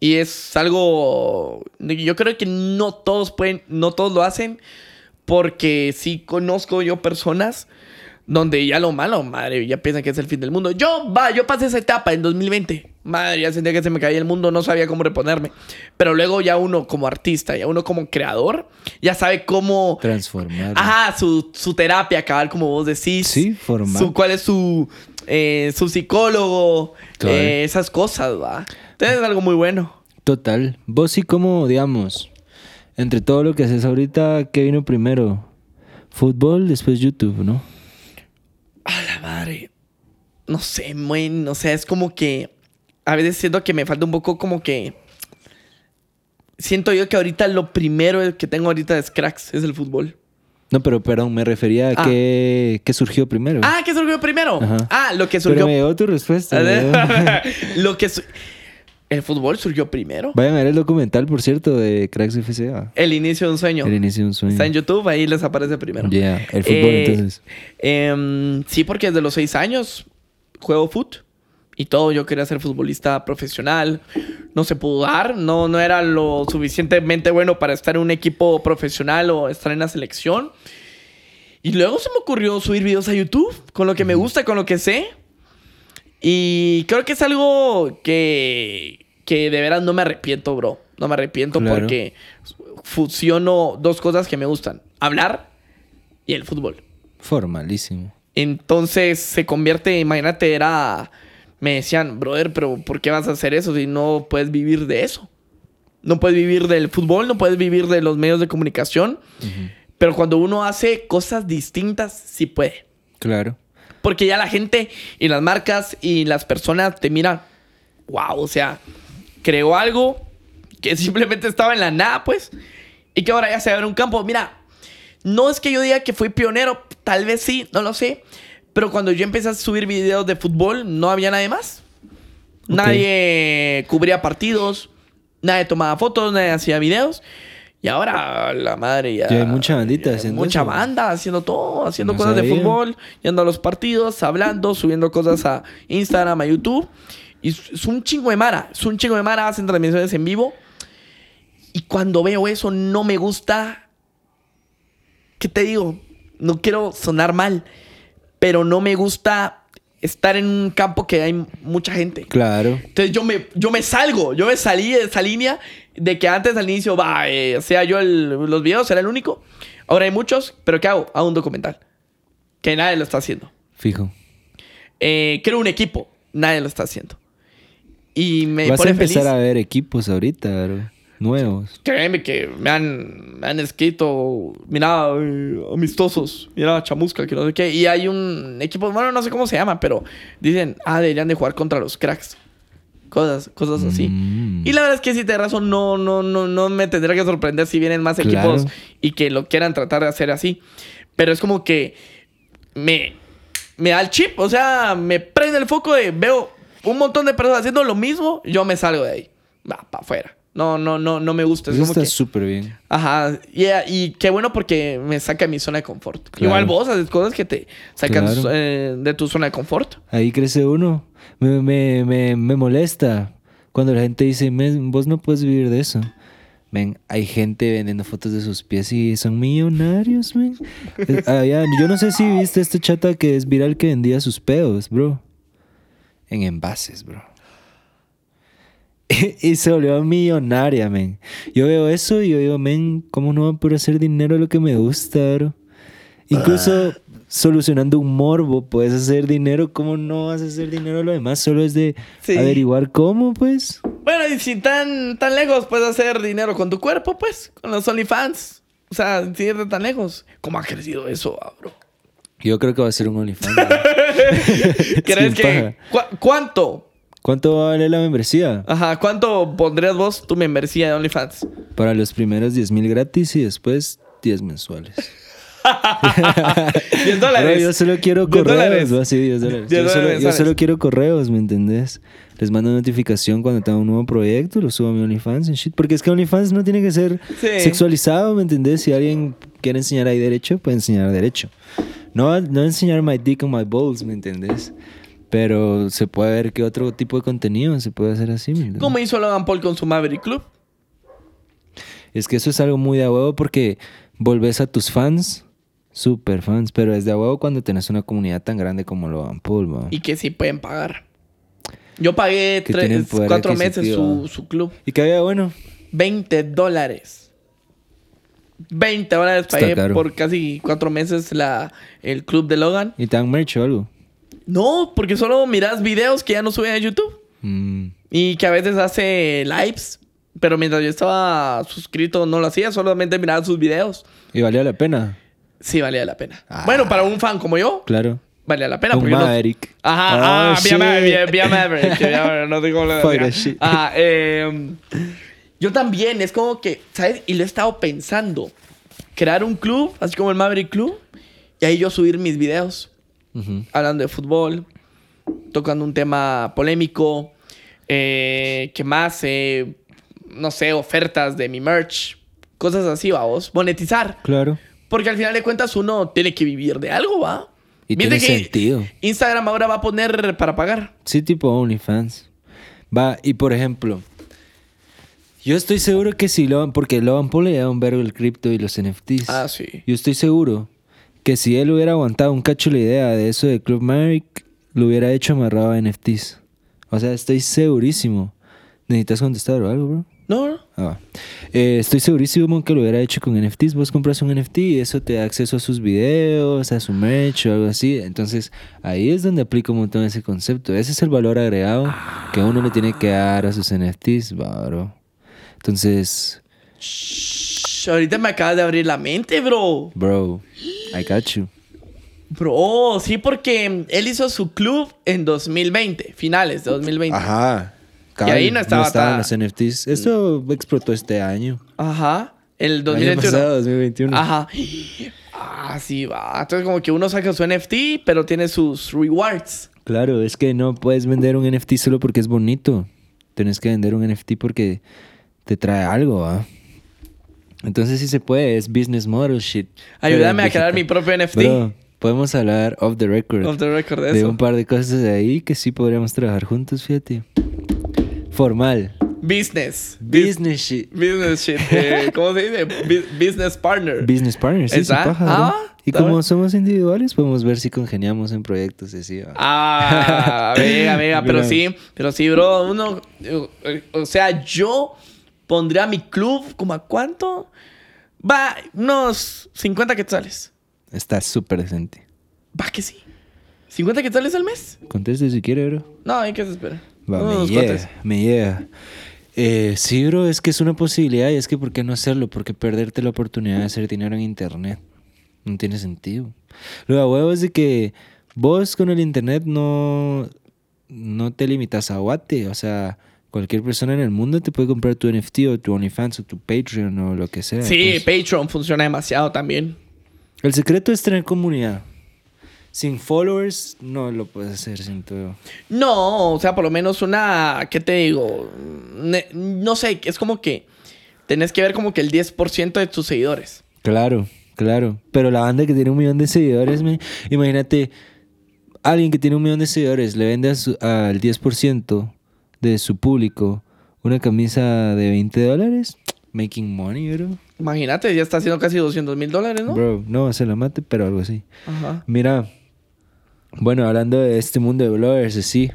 Y es algo. Yo creo que no todos pueden, no todos lo hacen, porque sí conozco yo personas donde ya lo malo, madre, ya piensan que es el fin del mundo. Yo, va, yo pasé esa etapa en 2020. Madre, ya sentía que se me caía el mundo, no sabía cómo reponerme. Pero luego ya uno como artista, ya uno como creador, ya sabe cómo... Transformar. Ajá, su, su terapia, cabal, como vos decís. Sí, formar. Su, ¿Cuál es su, eh, su psicólogo? Eh, esas cosas, va. Entonces es algo muy bueno. Total. Vos sí como, digamos, entre todo lo que haces ahorita, ¿qué vino primero? Fútbol, después YouTube, ¿no? Madre. No sé, muy, o sea, es como que a veces siento que me falta un poco como que siento yo que ahorita lo primero que tengo ahorita es cracks, es el fútbol. No, pero perdón, me refería a ah. que, surgió primero. Ah, ¿qué surgió primero? Ah, lo que surgió. Pero me dio tu respuesta. (laughs) lo que el fútbol surgió primero. Vayan a ver el documental, por cierto, de Cracks FCA. El inicio de un sueño. El inicio de un sueño. Está en YouTube, ahí les aparece primero. Ya, el fútbol eh, entonces. Em, sí, porque desde los seis años juego foot y todo. Yo quería ser futbolista profesional. No se pudo dar. No, no era lo suficientemente bueno para estar en un equipo profesional o estar en la selección. Y luego se me ocurrió subir videos a YouTube con lo que me gusta, con lo que sé. Y creo que es algo que, que de veras no me arrepiento, bro. No me arrepiento porque fusiono dos cosas que me gustan. Hablar y el fútbol. Formalísimo. Entonces se convierte, imagínate, era... Me decían, brother, pero ¿por qué vas a hacer eso si no puedes vivir de eso? No puedes vivir del fútbol, no puedes vivir de los medios de comunicación. Pero cuando uno hace cosas distintas, sí puede. Claro. Porque ya la gente y las marcas y las personas te miran, wow, o sea, creó algo que (laughs) simplemente estaba en la nada, pues, y que ahora ya se abre un campo. Mira, no es que yo diga que fui pionero, tal vez sí, no lo sé, pero cuando yo empecé a subir videos de fútbol, no había nadie más. Nadie cubría partidos, nadie tomaba fotos, nadie hacía videos. Y ahora la madre ya. Ya hay mucha bandita haciendo Mucha banda haciendo todo, haciendo cosas de fútbol, yendo a los partidos, hablando, subiendo cosas a Instagram, a YouTube. Y es un chingo de Mara. Es un chingo de Mara, hacen transmisiones en vivo. Y cuando veo eso, no me gusta. ¿Qué te digo? no quiero sonar mal, pero no me gusta estar en un campo que hay mucha gente. Claro. Entonces yo me, yo me salgo, yo me salí de esa línea de que antes al inicio, va, eh, sea yo el, los videos, era el único. Ahora hay muchos, pero ¿qué hago? Hago un documental. Que nadie lo está haciendo. Fijo. Eh, creo un equipo, nadie lo está haciendo. Y me Vas a empezar feliz. a ver equipos ahorita, bro. Nuevos. Créeme que me han, me han escrito, mira, eh, amistosos, mira, chamusca, que no sé qué. Y hay un equipo, bueno, no sé cómo se llama, pero dicen, ah, deberían de jugar contra los cracks. Cosas, cosas así. Mm. Y la verdad es que si te razón, no, no, no, no me tendría que sorprender si vienen más equipos y que lo quieran tratar de hacer así. Pero es como que me, me da el chip, o sea, me prende el foco de veo un montón de personas haciendo lo mismo, yo me salgo de ahí. Va, para afuera. No, no, no, no me gusta. Es Eso como está que- súper bien. Ajá, yeah, y qué bueno porque me saca de mi zona de confort. Claro. Igual vos haces cosas que te sacan Claro. eh, de tu zona de confort. Ahí crece uno. Me, me, me, me molesta cuando la gente dice, "Men, vos no puedes vivir de eso. Ven, hay gente vendiendo fotos de sus pies y son millonarios, men. Eh, había- yo no sé si viste este chata que es viral que vendía sus pedos, bro. En envases, bro. (laughs) y se volvió millonaria, men. Yo veo eso y yo digo, men, ¿cómo no va a hacer dinero lo que me gusta, bro? Incluso solucionando un morbo puedes hacer dinero. ¿Cómo no vas a hacer dinero lo demás? Solo es de Sí. averiguar cómo, pues. Bueno, y si tan, tan lejos puedes hacer dinero con tu cuerpo, pues, con los OnlyFans. O sea, sin irte tan lejos. ¿Cómo ha crecido eso, ah, bro? Yo creo que va a ser un OnlyFans. (laughs) (laughs) ¿Crees que... ¿cu- ¿Cuánto? ¿Cuánto va a valer la membresía? Ajá, ¿cuánto pondrías vos tu membresía de OnlyFans? Para los primeros 10 mil gratis y después 10 mensuales. (laughs) 10 dólares. Yo solo quiero 10 correos. Sí, 10 dólares. 10 Yo, solo, dólares yo solo quiero correos, ¿me entendés? Les mando notificación cuando tenga un nuevo proyecto, lo subo a mi OnlyFans and shit. Porque es que OnlyFans no tiene que ser Sí. sexualizado, ¿me entendés? Si alguien quiere enseñar ahí derecho, puede enseñar derecho. No, no enseñar my dick on my balls, ¿me entendés? Pero se puede ver qué otro tipo de contenido se puede hacer así, ¿me entendés? ¿Cómo hizo Logan Paul con su Maverick Club? Es que eso es algo muy de huevo porque volvés a tus fans, super fans, pero es de huevo cuando tenés una comunidad tan grande como Logan Paul, ¿no? Y que sí pueden pagar. Yo pagué Que tres, cuatro meses su, su club. Y que había bueno. 20 dólares. 20 dólares pagué por casi cuatro meses la, el club de Logan. ¿Y te dan merch o algo? No, porque solo miras videos que ya no suben a YouTube. Mm, Y que a veces hace lives. Pero mientras yo estaba suscrito no lo hacía, solamente miraba sus videos. ¿Y valía la pena? Sí, valía la pena. Ah. Bueno, para un fan como yo, Claro. valía la pena. Un porque Maverick. Ajá, Oh, ah, vía Maverick. que vía- (laughs) no sé cómo lo. Ajá, eh, yo también, es como que, ¿sabes? Y lo he estado pensando. Crear un club, así como el Maverick Club, y ahí yo subir mis videos hablando de fútbol, tocando un tema polémico, eh, que más, eh, no sé, ofertas de mi merch, cosas así, vamos, monetizar. Claro. Porque al final de cuentas uno tiene que vivir de algo, ¿va? Y tiene sentido. Instagram ahora va a poner para pagar. Sí, tipo OnlyFans. Va, y por ejemplo, yo estoy seguro que si Logan, porque Logan Paul le lleva un verbo el cripto y los NFTs. Ah, sí. Yo estoy seguro que si él hubiera aguantado un cacho la idea de eso de Club Merrick, lo hubiera hecho amarrado a NFTs. O sea, estoy segurísimo. ¿Necesitas contestar o algo, bro? No, no. Ah. Eh, estoy segurísimo que lo hubiera hecho con NFTs. Vos compras un NFT y eso te da acceso a sus videos, a su merch o algo así. Entonces, ahí es donde aplico un montón ese concepto. Ese es el valor agregado que uno le tiene que dar a sus NFTs, bro. Entonces, Shh, ahorita me acabas de abrir la mente, bro. bro, I got you. Bro, sí, porque él hizo su club en 2020, finales de 2020. Ajá. Y ahí no estaba estaban tan- los NFTs. Esto explotó este año. Ajá. El El año 2021. pasado, 2021. Ajá. Ah, sí, va. Entonces, como que uno saca su NFT, pero tiene sus rewards. Claro, es que no puedes vender un NFT solo porque es bonito. Tienes que vender un NFT porque te trae algo, ¿ah? Entonces sí se puede, es business model shit. Ayúdame a crear mi propio NFT. Bro, podemos hablar off the record Off the record de de eso. un par de cosas de ahí que sí podríamos trabajar juntos, fíjate. Formal. Business. Business shit. Business shit. eh, (laughs) ¿Cómo se dice? Bu- business partner. Business partners, sí, Exacto. Ah, Y como somos individuales, podemos ver si congeniamos en proyectos así. Ah, amiga, amiga, pero (laughs) sí, pero sí, bro, uno, o sea, yo pondría mi club como a cuánto? Va, unos 50 quetzales. Está súper decente. Va que sí. ¿50 quetzales al mes? Conteste si quiere, bro. No, hay que se espera. Va, me llega, me llega. Eh, sí, bro, es que es una posibilidad y es que ¿por qué no hacerlo? Porque perderte la oportunidad de hacer dinero en internet. No tiene sentido. Lo de huevo es de que vos con el internet no, no te limitas a guate. O sea, cualquier persona en el mundo te puede comprar tu NFT o tu OnlyFans o tu Patreon o lo que sea. Sí, Patreon funciona demasiado también. El secreto es tener comunidad. Sin followers no lo puedes hacer sin todo. No, o sea, por lo menos una, ¿qué te digo? No sé, es como que tenés que ver como que el 10% de tus seguidores. Claro. Claro, pero la banda que tiene un millón de seguidores, me, imagínate, alguien que tiene un millón de seguidores le vende al 10% de su público una camisa de 20 dólares, making money, bro. Imagínate, ya está haciendo casi 200 mil dólares, ¿no? Bro, no se la mate, pero algo así. Ajá. Mira, bueno, hablando de este mundo de bloggers, sí,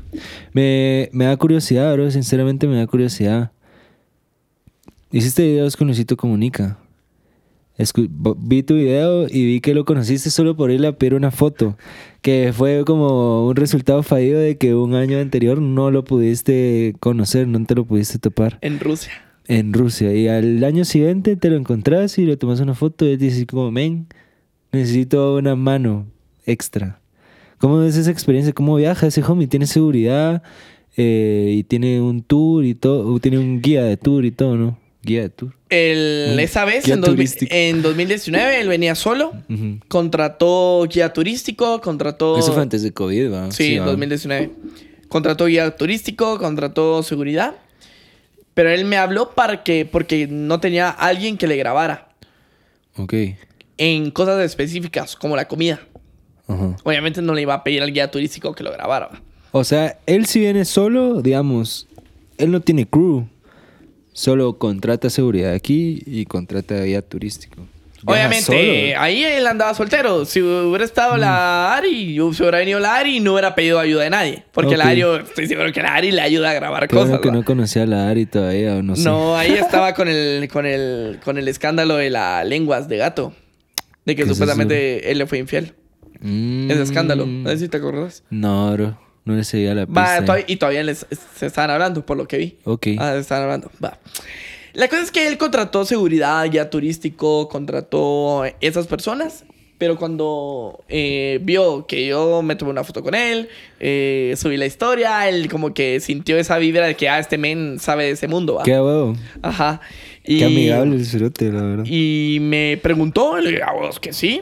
me, me da curiosidad, bro, sinceramente me da curiosidad. Hiciste videos con Luisito Comunica vi tu video y vi que lo conociste solo por irle a pedir una foto, que fue como un resultado fallido de que un año anterior no lo pudiste conocer, no te lo pudiste topar. En Rusia. En Rusia. Y al año siguiente te lo encontrás y le tomas una foto y dices como, men, necesito una mano extra. ¿Cómo es esa experiencia? ¿Cómo viaja ese homie? ¿Tiene seguridad? Eh, y tiene un tour y todo, tiene un guía de tour y todo, ¿no? Guía de tour. El, esa vez, en, en, 2019, él venía solo. Contrató guía turístico, contrató... Eso fue antes de COVID, ¿va? Sí, en 2019. Contrató guía turístico, contrató seguridad. Pero él me habló para que, porque no tenía alguien que le grabara. Ok. En cosas específicas, como la comida. Obviamente no le iba a pedir al guía turístico que lo grabara. O sea, él si viene solo, digamos, él no tiene crew. Solo contrata seguridad aquí y contrata guía turístico. Obviamente, ahí él andaba soltero. Si hubiera estado la mm. Ari, si hubiera venido la Ari, no hubiera pedido ayuda de nadie. Porque la Ari, estoy seguro que la Ari le ayuda a grabar cosas. que no conocía a la Ari todavía, o no sé. No, ahí estaba con el, con el, con el escándalo de las lenguas de gato. De que supuestamente él le fue infiel. Mm. Ese escándalo. No sé si te acuerdas. No, bro. No le seguía la pista. Va, y todavía les, se estaban hablando, por lo que vi. Ok. Ah, se estaban hablando. Va. La cosa es que él contrató seguridad, ya turístico, contrató esas personas. Pero cuando eh, vio que yo me tomé una foto con él, eh, subí la historia, él como que sintió esa vibra de que, ah, este men sabe de ese mundo, ¿va? Qué huevo. Ajá. Y, Qué amigable el la verdad. Y me preguntó, le dije, ah, que sí.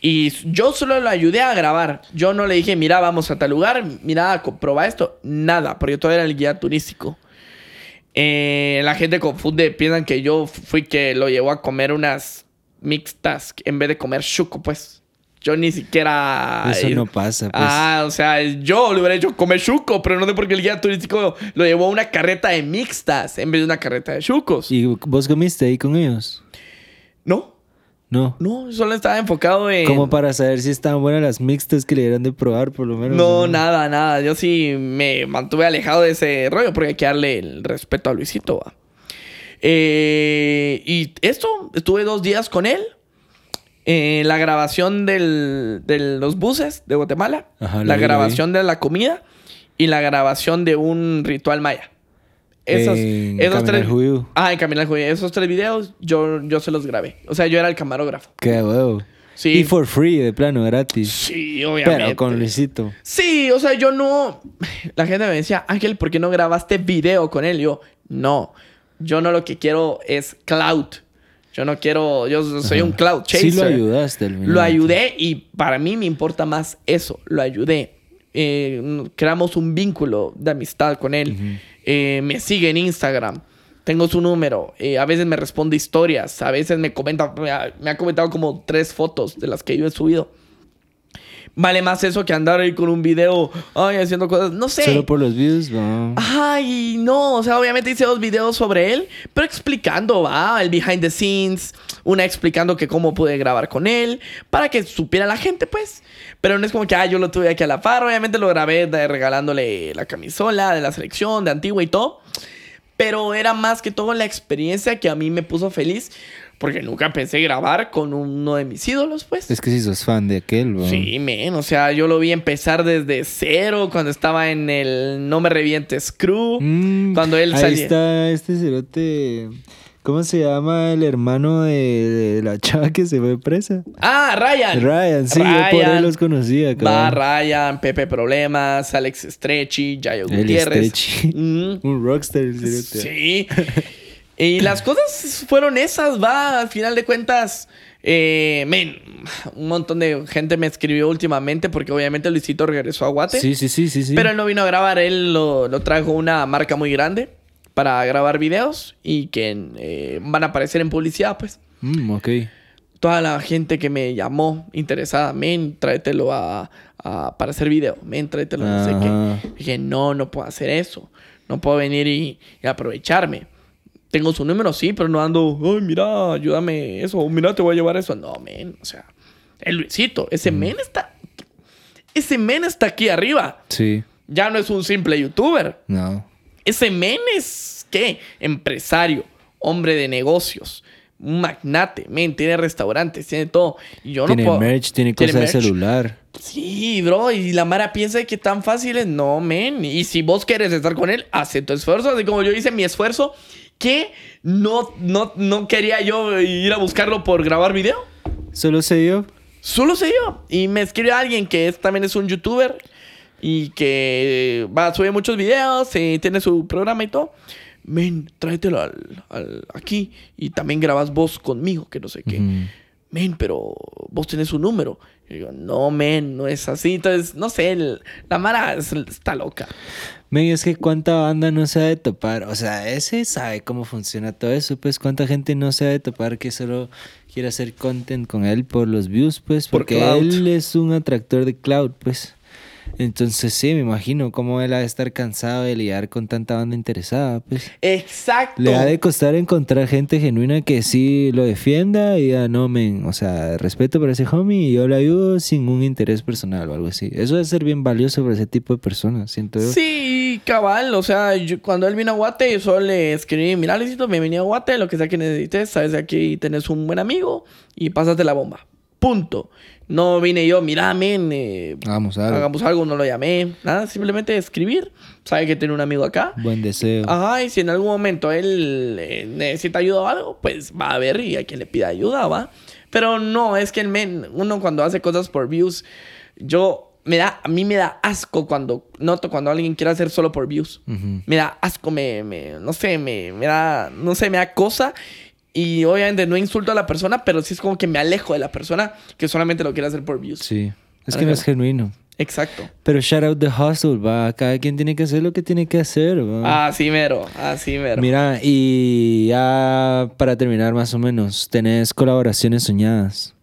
Y yo solo lo ayudé a grabar. Yo no le dije, mira, vamos a tal lugar, mira, prueba esto. Nada, porque yo todavía era el guía turístico. Eh, la gente confunde, piensan que yo fui que lo llevó a comer unas mixtas en vez de comer chuco, pues. Yo ni siquiera. Eso no pasa, pues. Ah, o sea, yo le hubiera hecho comer chuco, pero no sé por qué el guía turístico lo llevó a una carreta de mixtas en vez de una carreta de chucos. ¿Y vos comiste ahí con ellos? No. No. No, solo estaba enfocado en. Como para saber si estaban buenas las mixtas que le dieran de probar, por lo menos. No, nada, nada. Yo sí me mantuve alejado de ese rollo porque hay que darle el respeto a Luisito. Eh, y esto, estuve dos días con él. En la grabación del, de los buses de Guatemala. la grabación de la comida. Y la grabación de un ritual maya. Esos, en esos tres. Ah, en Caminar Judío. Esos tres videos yo, yo se los grabé. O sea, yo era el camarógrafo. Qué huevo. Sí. Y for free, de plano, gratis. Sí, obviamente. Pero con Luisito. Sí, o sea, yo no. La gente me decía, Ángel, ¿por qué no grabaste video con él? Yo, no. Yo no lo que quiero es cloud. Yo no quiero. Yo soy un cloud chaser. Sí, lo ayudaste. Lo ayudé y para mí me importa más eso. Lo ayudé. Eh, creamos un vínculo de amistad con él. Eh, me sigue en Instagram. Tengo su número. Eh, a veces me responde historias. A veces me comenta. Me ha, comentado como tres fotos de las que yo he subido. Vale más eso que andar ahí con un video, ay, haciendo cosas, no sé. Solo por los views, no. Ay, no, o sea, obviamente hice dos videos sobre él, pero explicando, va, el behind the scenes, una explicando que cómo pude grabar con él, para que supiera la gente, pues. Pero no es como que, ah, yo lo tuve aquí a la par, obviamente lo grabé regalándole la camisola de la selección, de Antigua y todo. Pero era más que todo la experiencia que a mí me puso feliz. Porque nunca pensé grabar con uno de mis ídolos, pues. Es que si sos fan de aquel, ¿no? Sí, men. O sea, yo lo vi empezar desde cero cuando estaba en el No Me Revientes Crew. Mm, cuando él ahí salía. está este cerote. ¿Cómo se llama el hermano de, de la chava que se fue presa? Ah, Ryan. Ryan, sí, yo por él los conocía, Va cabrón. Ryan, Pepe Problemas, Alex Stretchy, Yayo El Gutiérrez. Stretchy. Mm. (laughs) Un rockstar, el cerote. Sí. Y las cosas fueron esas, va. Al final de cuentas, eh, men, un montón de gente me escribió últimamente porque obviamente Luisito regresó a Guate. Sí, sí, sí, sí, sí. Pero él no vino a grabar, él lo, lo trajo una marca muy grande para grabar videos y que eh, van a aparecer en publicidad, pues. Mm, ok. Toda la gente que me llamó interesada, men, tráetelo a, a- para hacer video, men, tráetelo, no sé Ajá. qué. Dije, no, no puedo hacer eso. No puedo venir y, y aprovecharme. Tengo su número, sí, pero no ando, ay, mira, ayúdame eso, o mira, te voy a llevar eso. No, men, o sea, el Luisito, ese men está, ese men está aquí arriba. Sí. Ya no es un simple youtuber. No. Ese men es, ¿qué? Empresario, hombre de negocios, un magnate, men, tiene restaurantes, tiene todo. Y yo tiene no puedo... merch, tiene cosas de merch. celular. Sí, bro, y la Mara piensa que tan fácil es. No, men. Y si vos quieres estar con él, hace tu esfuerzo. Así como yo hice mi esfuerzo, que no, no, no quería yo ir a buscarlo por grabar video. Solo se dio. Solo sé yo. Y me escribe alguien que es- también es un youtuber y que va a subir muchos videos y tiene su programa y todo. Men, tráetelo al, al- aquí y también grabas vos conmigo, que no sé qué. Ujú. Men, pero vos tenés un número. Y digo, no, men, no es así. Entonces, no sé, el- la Mara es- está loca. Men, es que cuánta banda no se ha de topar. O sea, ese sabe cómo funciona todo eso. Pues cuánta gente no se ha de topar que solo quiere hacer content con él por los views, pues. Por Porque él es un atractor de cloud, pues. Entonces sí, me imagino cómo él ha de estar cansado de lidiar con tanta banda interesada, pues. Exacto. Le ha de costar encontrar gente genuina que sí lo defienda y diga, no, men, o sea, respeto por ese homie y yo le ayudo sin un interés personal o algo así. Eso debe ser bien valioso para ese tipo de personas, siento yo. Sí, cabal. O sea, yo- cuando él vino a Guate, yo solo le escribí, mira, Luisito, bienvenido a Guate, lo que sea que necesites, sabes, aquí tenés un buen amigo y pásate la bomba. Punto. No vine yo, mira, men, eh, Vamos a ver. hagamos algo, no lo llamé, nada, simplemente escribir. Sabe que tiene un amigo acá. Buen deseo. Ajá, y si en algún momento él eh, necesita ayuda o algo, pues va a ver y a quien le pida ayuda, va. Pero no, es que el men, uno cuando hace cosas por views, yo, me da, a mí me da asco cuando, noto cuando alguien quiere hacer solo por views. Ujú. Me da asco, me, me- no sé, me, me da, no sé, me da cosa. Y obviamente no insulto a la persona, pero sí es como que me alejo de la persona que solamente lo quiere hacer por views. Sí. Es que no es genuino. Exacto. Pero shout out the hustle, va. Cada quien tiene que hacer lo que tiene que hacer, va. Así mero, así mero. Mira, y ya para terminar más o menos, tenés colaboraciones soñadas.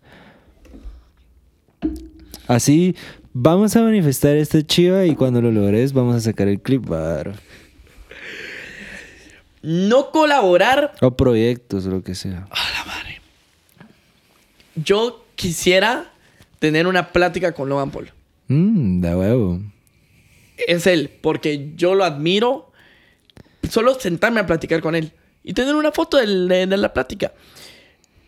Así, vamos a manifestar esta chiva y cuando lo logres vamos a sacar el clip, va. No colaborar O proyectos, lo que sea. Yo quisiera tener una plática con Logan Paul. Mmm, da huevo. Es él, porque yo lo admiro. Solo sentarme a platicar con él y tener una foto del- de, de la plática.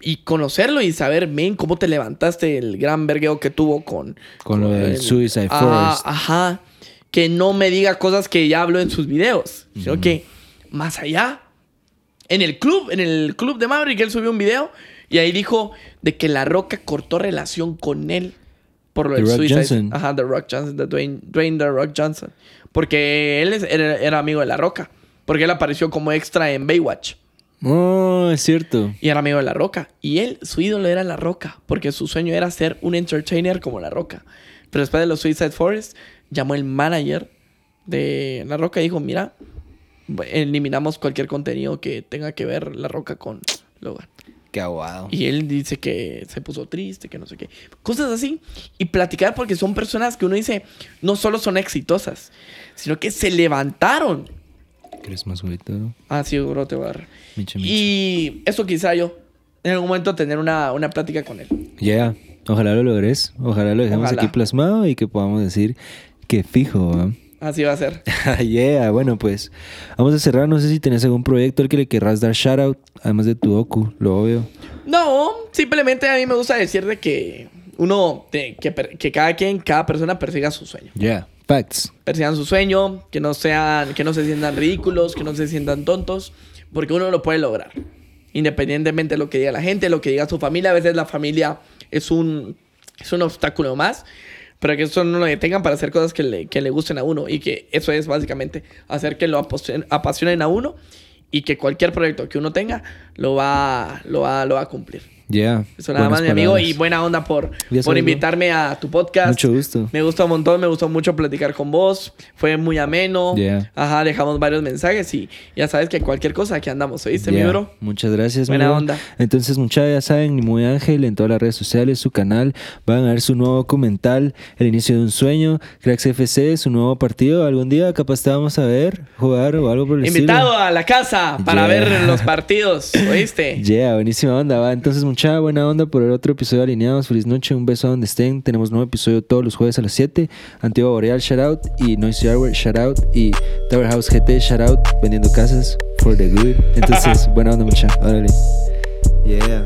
Y conocerlo y saber, men, cómo te levantaste el gran vergueo que tuvo con... Con lo del el- Suicide Forest. Ajá. Que no me diga cosas que ya hablo en sus videos. Sino que más allá. En el club, en el club de Maverick, él subió un video y ahí dijo de que La Roca cortó relación con él por lo del Suicide. Ajá, The Rock Johnson, the Dwayne, Dwayne The Rock Johnson. Porque él es- era, era amigo de La Roca. Porque él apareció como extra en Baywatch. Oh, es cierto. Y era amigo de La Roca. Y él, su ídolo era La Roca. Porque su sueño era ser un entertainer como La Roca. Pero después de los Suicide Forest, llamó el manager de La Roca y dijo, mira, eliminamos cualquier contenido que tenga que ver La Roca con Logan. Qué aguado. Y él dice que se puso triste, que no sé qué. Cosas así. Y platicar porque son personas que uno dice, no solo son exitosas, sino que se levantaron. ¿Quieres más ahorita? No? Ah, sí, bro, te voy a dar. Y eso quizá yo, en algún momento, tener una, una plática con él. Ya, ojalá lo logres. Ojalá lo dejemos aquí plasmado y que podamos decir que fijo, Así va a ser. (laughs) yeah, bueno, pues vamos a cerrar. No sé si tenés algún proyecto al que le querrás dar shoutout, además de tu Oku, lo obvio. No, simplemente a mí me gusta decir de que uno, que, que, cada quien, cada persona persiga su sueño. Yeah, facts. Persigan su sueño, que no sean, que no se sientan ridículos, que no se sientan tontos, porque uno lo puede lograr. Independientemente de lo que diga la gente, lo que diga su familia, a veces la familia es un, es un obstáculo más pero que eso no lo detengan para hacer cosas que le, que le gusten a uno y que eso es básicamente hacer que lo apasionen a uno y que cualquier proyecto que uno tenga lo va, lo va, lo va a cumplir. Ya. Eso nada más, mi amigo. Y buena onda por, por invitarme a tu podcast. Mucho gusto. Me gustó un montón, me gustó mucho platicar con vos. Fue muy ameno. Ajá, dejamos varios mensajes y ya sabes que cualquier cosa aquí andamos, ¿oíste, mi bro? Muchas gracias, Buena onda. Entonces, muchachos, ya saben, muy ángel en todas las redes sociales, su canal. Van a ver su nuevo documental, El inicio de un sueño, Cracks FC, su nuevo partido. Algún día capaz te vamos a ver jugar o algo por el Invitado a la casa para ver los (laughs) partidos, ¿oíste? Yeah, buenísima onda, va. Entonces, buena onda por el otro episodio de Alineados. Feliz noche, un beso a donde estén. Tenemos nuevo episodio todos los jueves a las 7. Antigua Boreal, shout out. Y Noisy Hardware, shout out. Y Tower House GT, shout out. Vendiendo casas for the good. Entonces, (laughs) buena onda, mucha. Órale. Yeah.